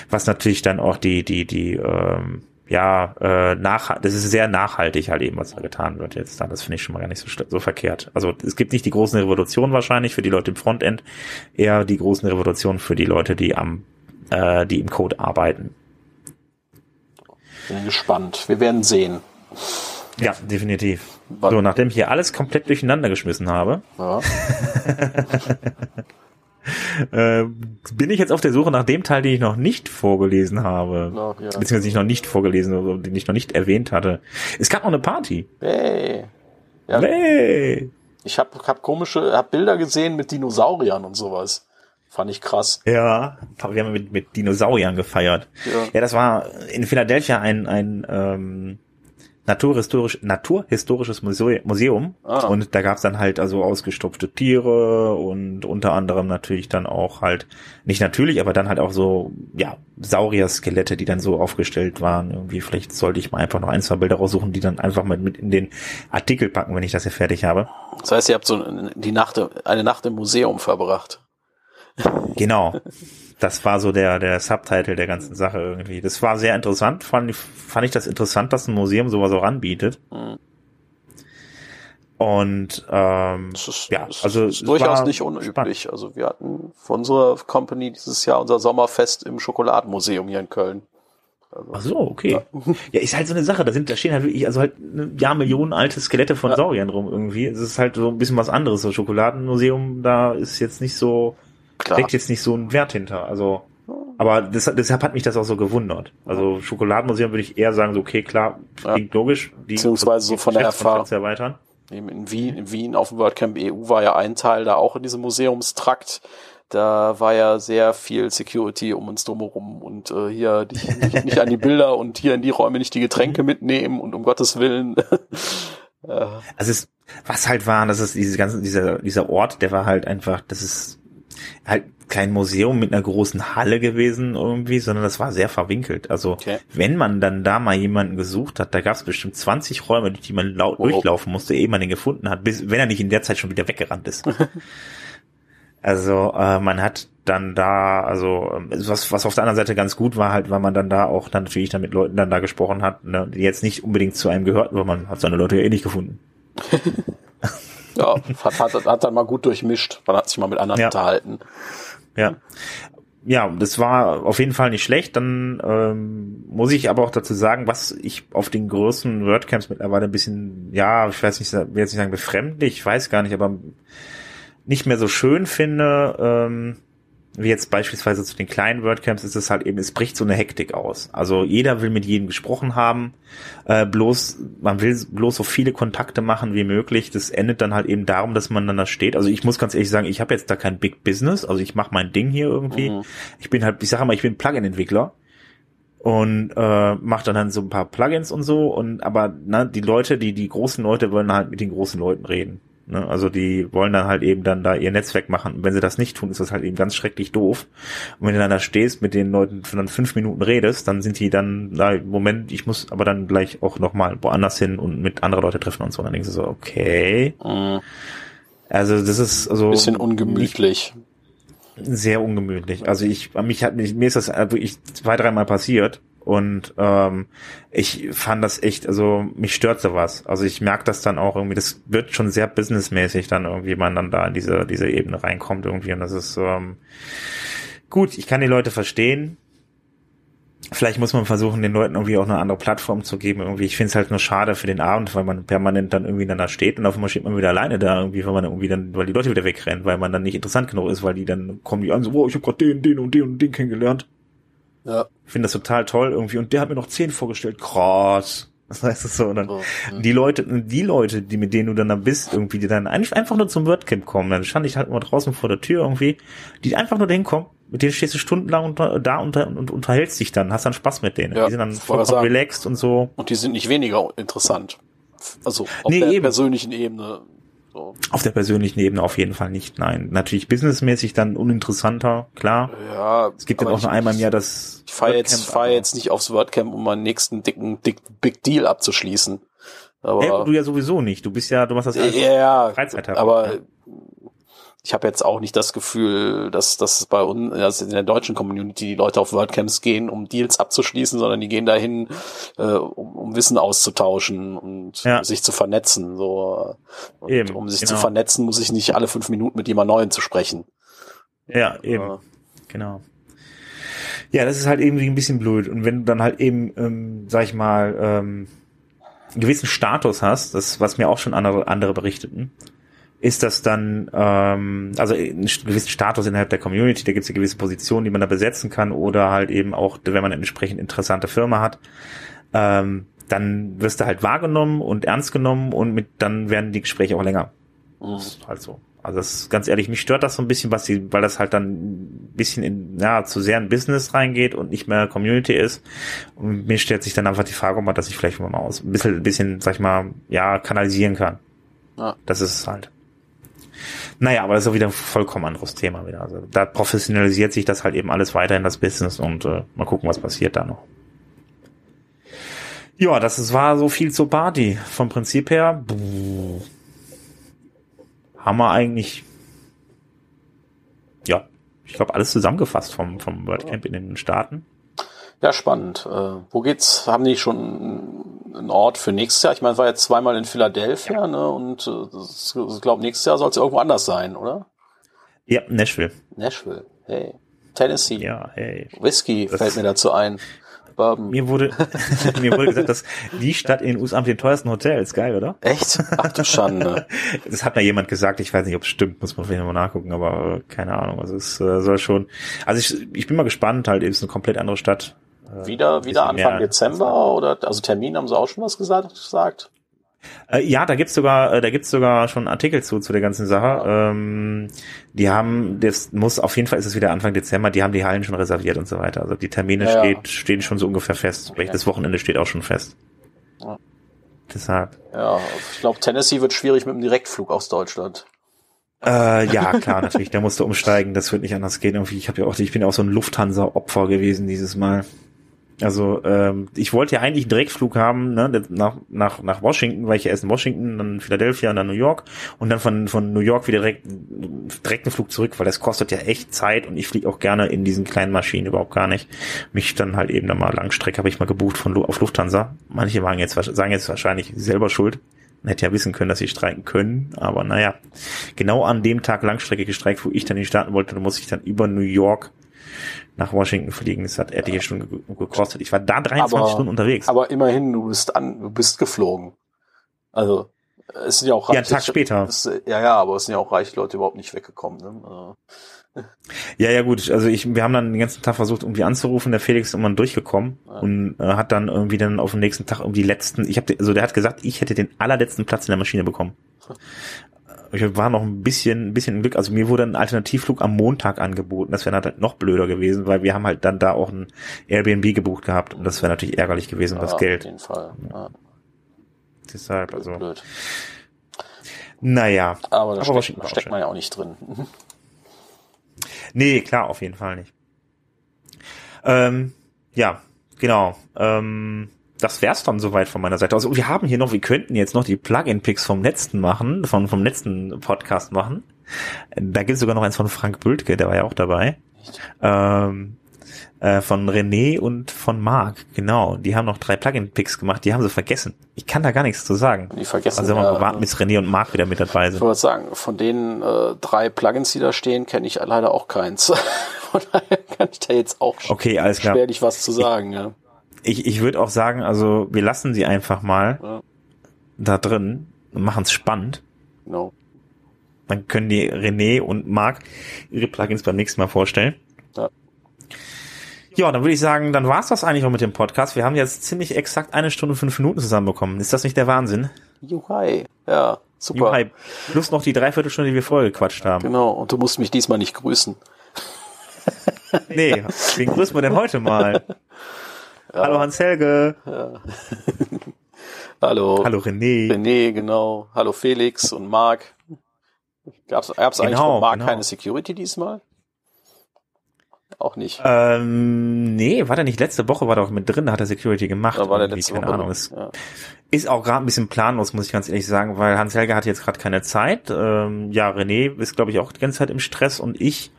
was natürlich dann auch die, die, die, ähm, ja, äh, nach, das ist sehr nachhaltig halt eben, was da getan wird jetzt da. Das finde ich schon mal gar nicht so, so verkehrt. Also es gibt nicht die großen Revolutionen wahrscheinlich für die Leute im Frontend, eher die großen Revolutionen für die Leute, die am, äh, die im Code arbeiten.
Bin gespannt. Wir werden sehen.
Ja, definitiv. So, nachdem ich hier alles komplett durcheinander geschmissen habe, ja. äh, bin ich jetzt auf der Suche nach dem Teil, den ich noch nicht vorgelesen habe. No, ja. Beziehungsweise ich noch nicht vorgelesen habe, den ich noch nicht erwähnt hatte. Es gab noch eine Party.
Hey. Ja.
Hey.
Ich habe hab komische, hab Bilder gesehen mit Dinosauriern und sowas. Fand ich krass.
Ja, wir haben mit, mit Dinosauriern gefeiert. Ja. ja, das war in Philadelphia ein, ein ähm, naturhistorisch, naturhistorisches Museum ah. und da gab's dann halt also ausgestopfte Tiere und unter anderem natürlich dann auch halt, nicht natürlich, aber dann halt auch so, ja, Saurier-Skelette, die dann so aufgestellt waren. Irgendwie, vielleicht sollte ich mal einfach noch ein, zwei Bilder raussuchen, die dann einfach mit, mit in den Artikel packen, wenn ich das hier fertig habe.
Das heißt, ihr habt so die Nacht, eine Nacht im Museum verbracht.
Genau. Das war so der, der Subtitle der ganzen Sache irgendwie. Das war sehr interessant. Fand, fand ich das interessant, dass ein Museum sowas auch anbietet. Mhm. Und ähm,
das ist, ja, also ist durchaus nicht unüblich. Spannend. Also wir hatten von unserer Company dieses Jahr unser Sommerfest im Schokoladenmuseum hier in Köln.
Also, Ach so, okay. Ja. ja. ist halt so eine Sache. Da sind, da stehen halt wirklich, also halt ja Millionen alte Skelette von ja. Sauriern rum irgendwie. Es ist halt so ein bisschen was anderes. Das Schokoladenmuseum, da ist jetzt nicht so Klar. steckt jetzt nicht so ein Wert hinter. Also, aber das, deshalb hat mich das auch so gewundert. Also Schokoladenmuseum würde ich eher sagen, so okay, klar, klingt ja. logisch.
Die Beziehungsweise so von der Erfahrung
erweitern.
In Wien, in Wien auf dem WordCamp EU war ja ein Teil da auch in diesem Museumstrakt. Da war ja sehr viel Security um uns drumherum und äh, hier nicht, nicht, nicht an die Bilder und hier in die Räume nicht die Getränke mitnehmen und um Gottes Willen.
also es, was halt war, das ist diese ganze, dieser, dieser Ort, der war halt einfach, das ist halt kein Museum mit einer großen Halle gewesen irgendwie, sondern das war sehr verwinkelt. Also okay. wenn man dann da mal jemanden gesucht hat, da gab es bestimmt 20 Räume, durch die man oh. durchlaufen musste, ehe man den gefunden hat, bis wenn er nicht in der Zeit schon wieder weggerannt ist. also äh, man hat dann da, also ähm, was, was auf der anderen Seite ganz gut war, halt, weil man dann da auch dann natürlich dann mit Leuten dann da gesprochen hat, ne, die jetzt nicht unbedingt zu einem gehörten, weil man hat seine Leute ja eh nicht gefunden.
ja, hat, hat, hat dann mal gut durchmischt. Man hat sich mal mit anderen ja. unterhalten.
Ja. Ja, das war auf jeden Fall nicht schlecht. Dann ähm, muss ich aber auch dazu sagen, was ich auf den größten WordCamps mittlerweile ein bisschen, ja, ich weiß nicht, will jetzt nicht sagen befremdlich, ich weiß gar nicht, aber nicht mehr so schön finde, ähm, wie jetzt beispielsweise zu den kleinen WordCamps ist es halt eben, es bricht so eine Hektik aus. Also jeder will mit jedem gesprochen haben, äh, bloß, man will bloß so viele Kontakte machen wie möglich. Das endet dann halt eben darum, dass man dann da steht. Also ich muss ganz ehrlich sagen, ich habe jetzt da kein Big Business, also ich mache mein Ding hier irgendwie. Mhm. Ich bin halt, ich sage mal, ich bin Plugin-Entwickler und äh, macht dann, dann so ein paar Plugins und so und aber na, die Leute, die die großen Leute wollen halt mit den großen Leuten reden. Ne? Also die wollen dann halt eben dann da ihr Netzwerk machen. Und wenn sie das nicht tun, ist das halt eben ganz schrecklich doof. Und wenn du dann da stehst, mit den Leuten dann fünf Minuten redest, dann sind die dann, da, Moment, ich muss aber dann gleich auch nochmal woanders hin und mit anderen Leute treffen und so. Und dann denkst du so, okay. Mhm. Also das ist also.
Bisschen ungemütlich.
Sehr ungemütlich. Also ich, mich hat, mir ist das wirklich zwei, dreimal passiert und ähm, ich fand das echt, also mich stört sowas. Also ich merke das dann auch irgendwie, das wird schon sehr businessmäßig dann irgendwie, man dann da in diese, diese Ebene reinkommt irgendwie. Und das ist ähm, gut, ich kann die Leute verstehen. Vielleicht muss man versuchen, den Leuten irgendwie auch eine andere Plattform zu geben. Irgendwie, ich finde es halt nur schade für den Abend, weil man permanent dann irgendwie dann da steht und auf einmal steht man wieder alleine da irgendwie, weil man irgendwie dann, weil die Leute wieder wegrennen, weil man dann nicht interessant genug ist, weil die dann kommen die an so, oh, ich habe gerade den, den und den und den kennengelernt. Ja. Ich finde das total toll irgendwie. Und der hat mir noch zehn vorgestellt. Krass. Das heißt es so. Und dann oh, die Leute, die Leute, die mit denen du dann da bist, irgendwie, die dann eigentlich einfach nur zum WordCamp kommen, dann stand ich halt mal draußen vor der Tür irgendwie, die einfach nur dahin kommen, mit denen stehst du stundenlang unter, da unter, und unterhältst dich dann, hast dann Spaß mit denen. Ja, die sind dann vollkommen relaxed und so.
Und die sind nicht weniger interessant. Also auf nee, der eben. persönlichen Ebene.
Auf der persönlichen Ebene auf jeden Fall nicht, nein. Natürlich businessmäßig dann uninteressanter, klar.
Ja.
Es gibt ja auch nur einmal im Jahr das.
Ich fahre jetzt, fahr jetzt nicht aufs WordCamp, um meinen nächsten dicken, dick, Big Deal abzuschließen.
Aber ja, du ja sowieso nicht. Du bist ja, du machst das
ja, Freizeit. Aber ich habe jetzt auch nicht das Gefühl, dass das bei uns, also in der deutschen Community die Leute auf WordCamps gehen, um Deals abzuschließen, sondern die gehen dahin, äh, um, um Wissen auszutauschen und ja. sich zu vernetzen. So, und eben, um sich genau. zu vernetzen, muss ich nicht alle fünf Minuten mit jemand Neuen zu sprechen.
Ja, eben. Äh, genau. Ja, das ist halt irgendwie ein bisschen blöd. Und wenn du dann halt eben, ähm, sag ich mal, ähm, einen gewissen Status hast, das, was mir auch schon andere, andere berichteten, ist das dann, ähm, also einen gewissen Status innerhalb der Community, da gibt es eine gewisse Position, die man da besetzen kann oder halt eben auch, wenn man eine entsprechend interessante Firma hat, ähm, dann wirst du halt wahrgenommen und ernst genommen und mit dann werden die Gespräche auch länger. Mhm. Das ist halt so. Also das ist ganz ehrlich, mich stört das so ein bisschen, was die, weil das halt dann ein bisschen in, ja, zu sehr in Business reingeht und nicht mehr Community ist. Und mir stellt sich dann einfach die Frage, ob man das sich vielleicht mal aus ein bisschen, ein bisschen, sag ich mal, ja, kanalisieren kann. Ja. Das ist es halt. Naja, aber das ist auch wieder ein vollkommen anderes Thema wieder. Also da professionalisiert sich das halt eben alles weiter in das Business und äh, mal gucken, was passiert da noch. Ja, das ist, war so viel zur Party. Vom Prinzip her buh, haben wir eigentlich ja, ich glaube, alles zusammengefasst vom, vom WordCamp in den Staaten.
Ja, spannend. Äh, wo geht's? Haben die schon einen Ort für nächstes Jahr? Ich meine, war jetzt zweimal in Philadelphia, ja. ne? Und äh, ich glaube, nächstes Jahr soll es irgendwo anders sein, oder?
Ja, Nashville.
Nashville. Hey. Tennessee.
Ja, hey.
Whisky das fällt mir dazu ein.
Bourbon. Mir wurde, mir wurde gesagt, dass die Stadt in den USA mit den teuersten Hotels, geil, oder?
Echt? Ach du Schande.
das hat mir jemand gesagt, ich weiß nicht, ob es stimmt, muss man vielleicht mal nachgucken, aber äh, keine Ahnung. Also es äh, soll schon. Also ich, ich bin mal gespannt, halt, ist eine komplett andere Stadt.
Äh, wieder, wieder Anfang Dezember oder also Termin haben sie auch schon was gesagt? gesagt?
Äh, ja, da gibt's sogar, äh, da gibt's sogar schon Artikel zu zu der ganzen Sache. Ähm, die haben, das muss auf jeden Fall ist es wieder Anfang Dezember. Die haben die Hallen schon reserviert und so weiter. Also die Termine ja, steht, stehen schon so ungefähr fest. Okay. Das Wochenende steht auch schon fest. Ja. Deshalb.
Ja, ich glaube Tennessee wird schwierig mit dem Direktflug aus Deutschland.
Äh, ja, klar, natürlich. Der musste umsteigen. Das wird nicht anders gehen. Irgendwie, ich habe ja auch, ich bin ja auch so ein Lufthansa-Opfer gewesen dieses Mal. Also ähm, ich wollte ja eigentlich einen Direktflug haben ne, nach, nach, nach Washington, weil ich ja erst in Washington, dann Philadelphia und dann New York und dann von, von New York wieder direkt, direkt einen Flug zurück, weil das kostet ja echt Zeit und ich fliege auch gerne in diesen kleinen Maschinen überhaupt gar nicht. Mich dann halt eben da mal Langstrecke habe ich mal gebucht von auf Lufthansa. Manche sagen jetzt, sagen jetzt wahrscheinlich selber schuld. Hätte ja wissen können, dass sie streiken können, aber naja. Genau an dem Tag Langstrecke gestreikt, wo ich dann in die Staaten wollte, da muss ich dann über New York nach Washington fliegen. Das hat etliche Stunden gekostet. Ich war da 23 aber, Stunden unterwegs.
Aber immerhin, du bist an, du bist geflogen. Also, es sind ja auch
ja, einen Tag später.
Es, ja, ja, aber es sind ja auch reiche Leute überhaupt nicht weggekommen. Ne? Also.
Ja, ja, gut. Also ich, wir haben dann den ganzen Tag versucht, irgendwie anzurufen. Der Felix ist irgendwann durchgekommen ja. und äh, hat dann irgendwie dann auf dem nächsten Tag irgendwie letzten. Ich habe, also der hat gesagt, ich hätte den allerletzten Platz in der Maschine bekommen. Ich war noch ein bisschen, ein bisschen Glück. Also mir wurde ein Alternativflug am Montag angeboten. Das wäre halt noch blöder gewesen, weil wir haben halt dann da auch ein Airbnb gebucht gehabt und das wäre natürlich ärgerlich gewesen, ja, das Geld. Auf jeden Fall. Ja. Deshalb, blöd, also. Blöd. Naja.
Aber da aber steckt, steckt man ja auch nicht drin.
nee, klar, auf jeden Fall nicht. Ähm, ja, genau. Ähm, das wär's dann soweit von meiner Seite. Also wir haben hier noch, wir könnten jetzt noch die Plugin-Picks vom letzten machen, vom, vom letzten Podcast machen. Da gibt es sogar noch eins von Frank Bültke, der war ja auch dabei. Ähm, äh, von René und von Marc, genau. Die haben noch drei Plugin-Picks gemacht, die haben sie vergessen. Ich kann da gar nichts zu sagen.
Die vergessen.
Also wir warten, bis René und Marc wieder mit dabei sind.
Ich wollte sagen, von den äh, drei Plugins, die da stehen, kenne ich leider auch keins. von daher kann ich da jetzt auch
okay, alles klar.
schwerlich was zu sagen, ja
ich, ich würde auch sagen, also wir lassen sie einfach mal ja. da drin und machen es spannend.
Genau.
Dann können die René und Marc ihre Plugins beim nächsten Mal vorstellen. Ja. Ja, dann würde ich sagen, dann war's das eigentlich auch mit dem Podcast. Wir haben jetzt ziemlich exakt eine Stunde fünf Minuten zusammenbekommen. Ist das nicht der Wahnsinn?
Juhai. Ja, super. Juhai.
Plus noch die Dreiviertelstunde, die wir vorher gequatscht haben.
Genau, und du musst mich diesmal nicht grüßen.
nee, wen grüßen wir denn heute mal? Ja. Hallo Hans-Helge. Ja.
Hallo.
Hallo René.
René, genau. Hallo Felix und Marc. Gab's, gab's genau, eigentlich von Marc genau. keine Security diesmal? Auch nicht.
Ähm, nee, war der nicht letzte Woche, war der auch mit drin, hat er Security gemacht. Da
war der letzte keine
Woche. Ahnung. Ist, ja. ist auch gerade ein bisschen planlos, muss ich ganz ehrlich sagen, weil Hans-Helge hat jetzt gerade keine Zeit. Ähm, ja, René ist, glaube ich, auch die ganze Zeit im Stress und ich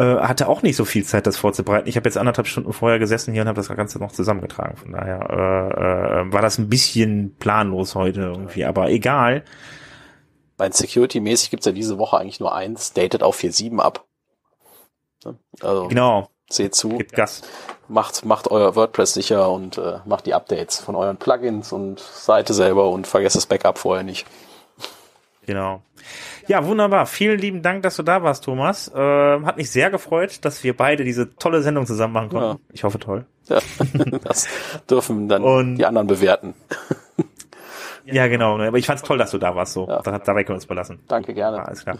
äh, hatte auch nicht so viel Zeit, das vorzubereiten. Ich habe jetzt anderthalb Stunden vorher gesessen hier und habe das Ganze noch zusammengetragen. Von daher äh, äh, war das ein bisschen planlos heute irgendwie, aber egal.
Bei Security-mäßig gibt's ja diese Woche eigentlich nur eins, datet auf 4.7 ab.
Also, genau.
Seht zu.
Gibt Gas.
Macht, macht euer WordPress sicher und äh, macht die Updates von euren Plugins und Seite selber und vergesst das Backup vorher nicht.
Genau. Ja, wunderbar. Vielen lieben Dank, dass du da warst, Thomas. Äh, hat mich sehr gefreut, dass wir beide diese tolle Sendung zusammen machen konnten. Ja. Ich hoffe toll.
Ja, das dürfen dann Und die anderen bewerten.
ja, genau. Aber ich fand's toll, dass du da warst. So, ja. dabei können wir uns belassen.
Danke gerne. Ja,
alles klar.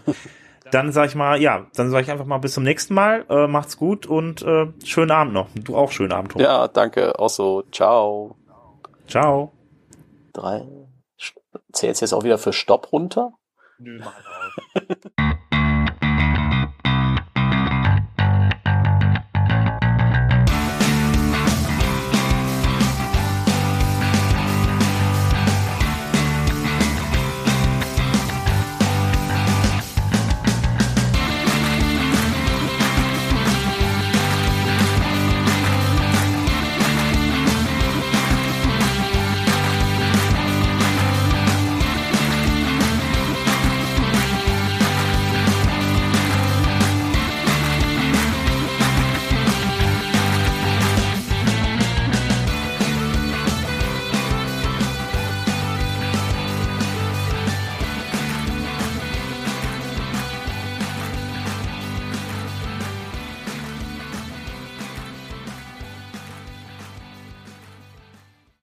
Dann sag ich mal, ja, dann sage ich einfach mal bis zum nächsten Mal. Äh, macht's gut und äh, schönen Abend noch. Du auch schönen Abend.
Thomas. Ja, danke. Auch so. Ciao.
Ciao.
Drei. Zählst jetzt auch wieder für Stopp runter? Nö, mach Ha ha ha.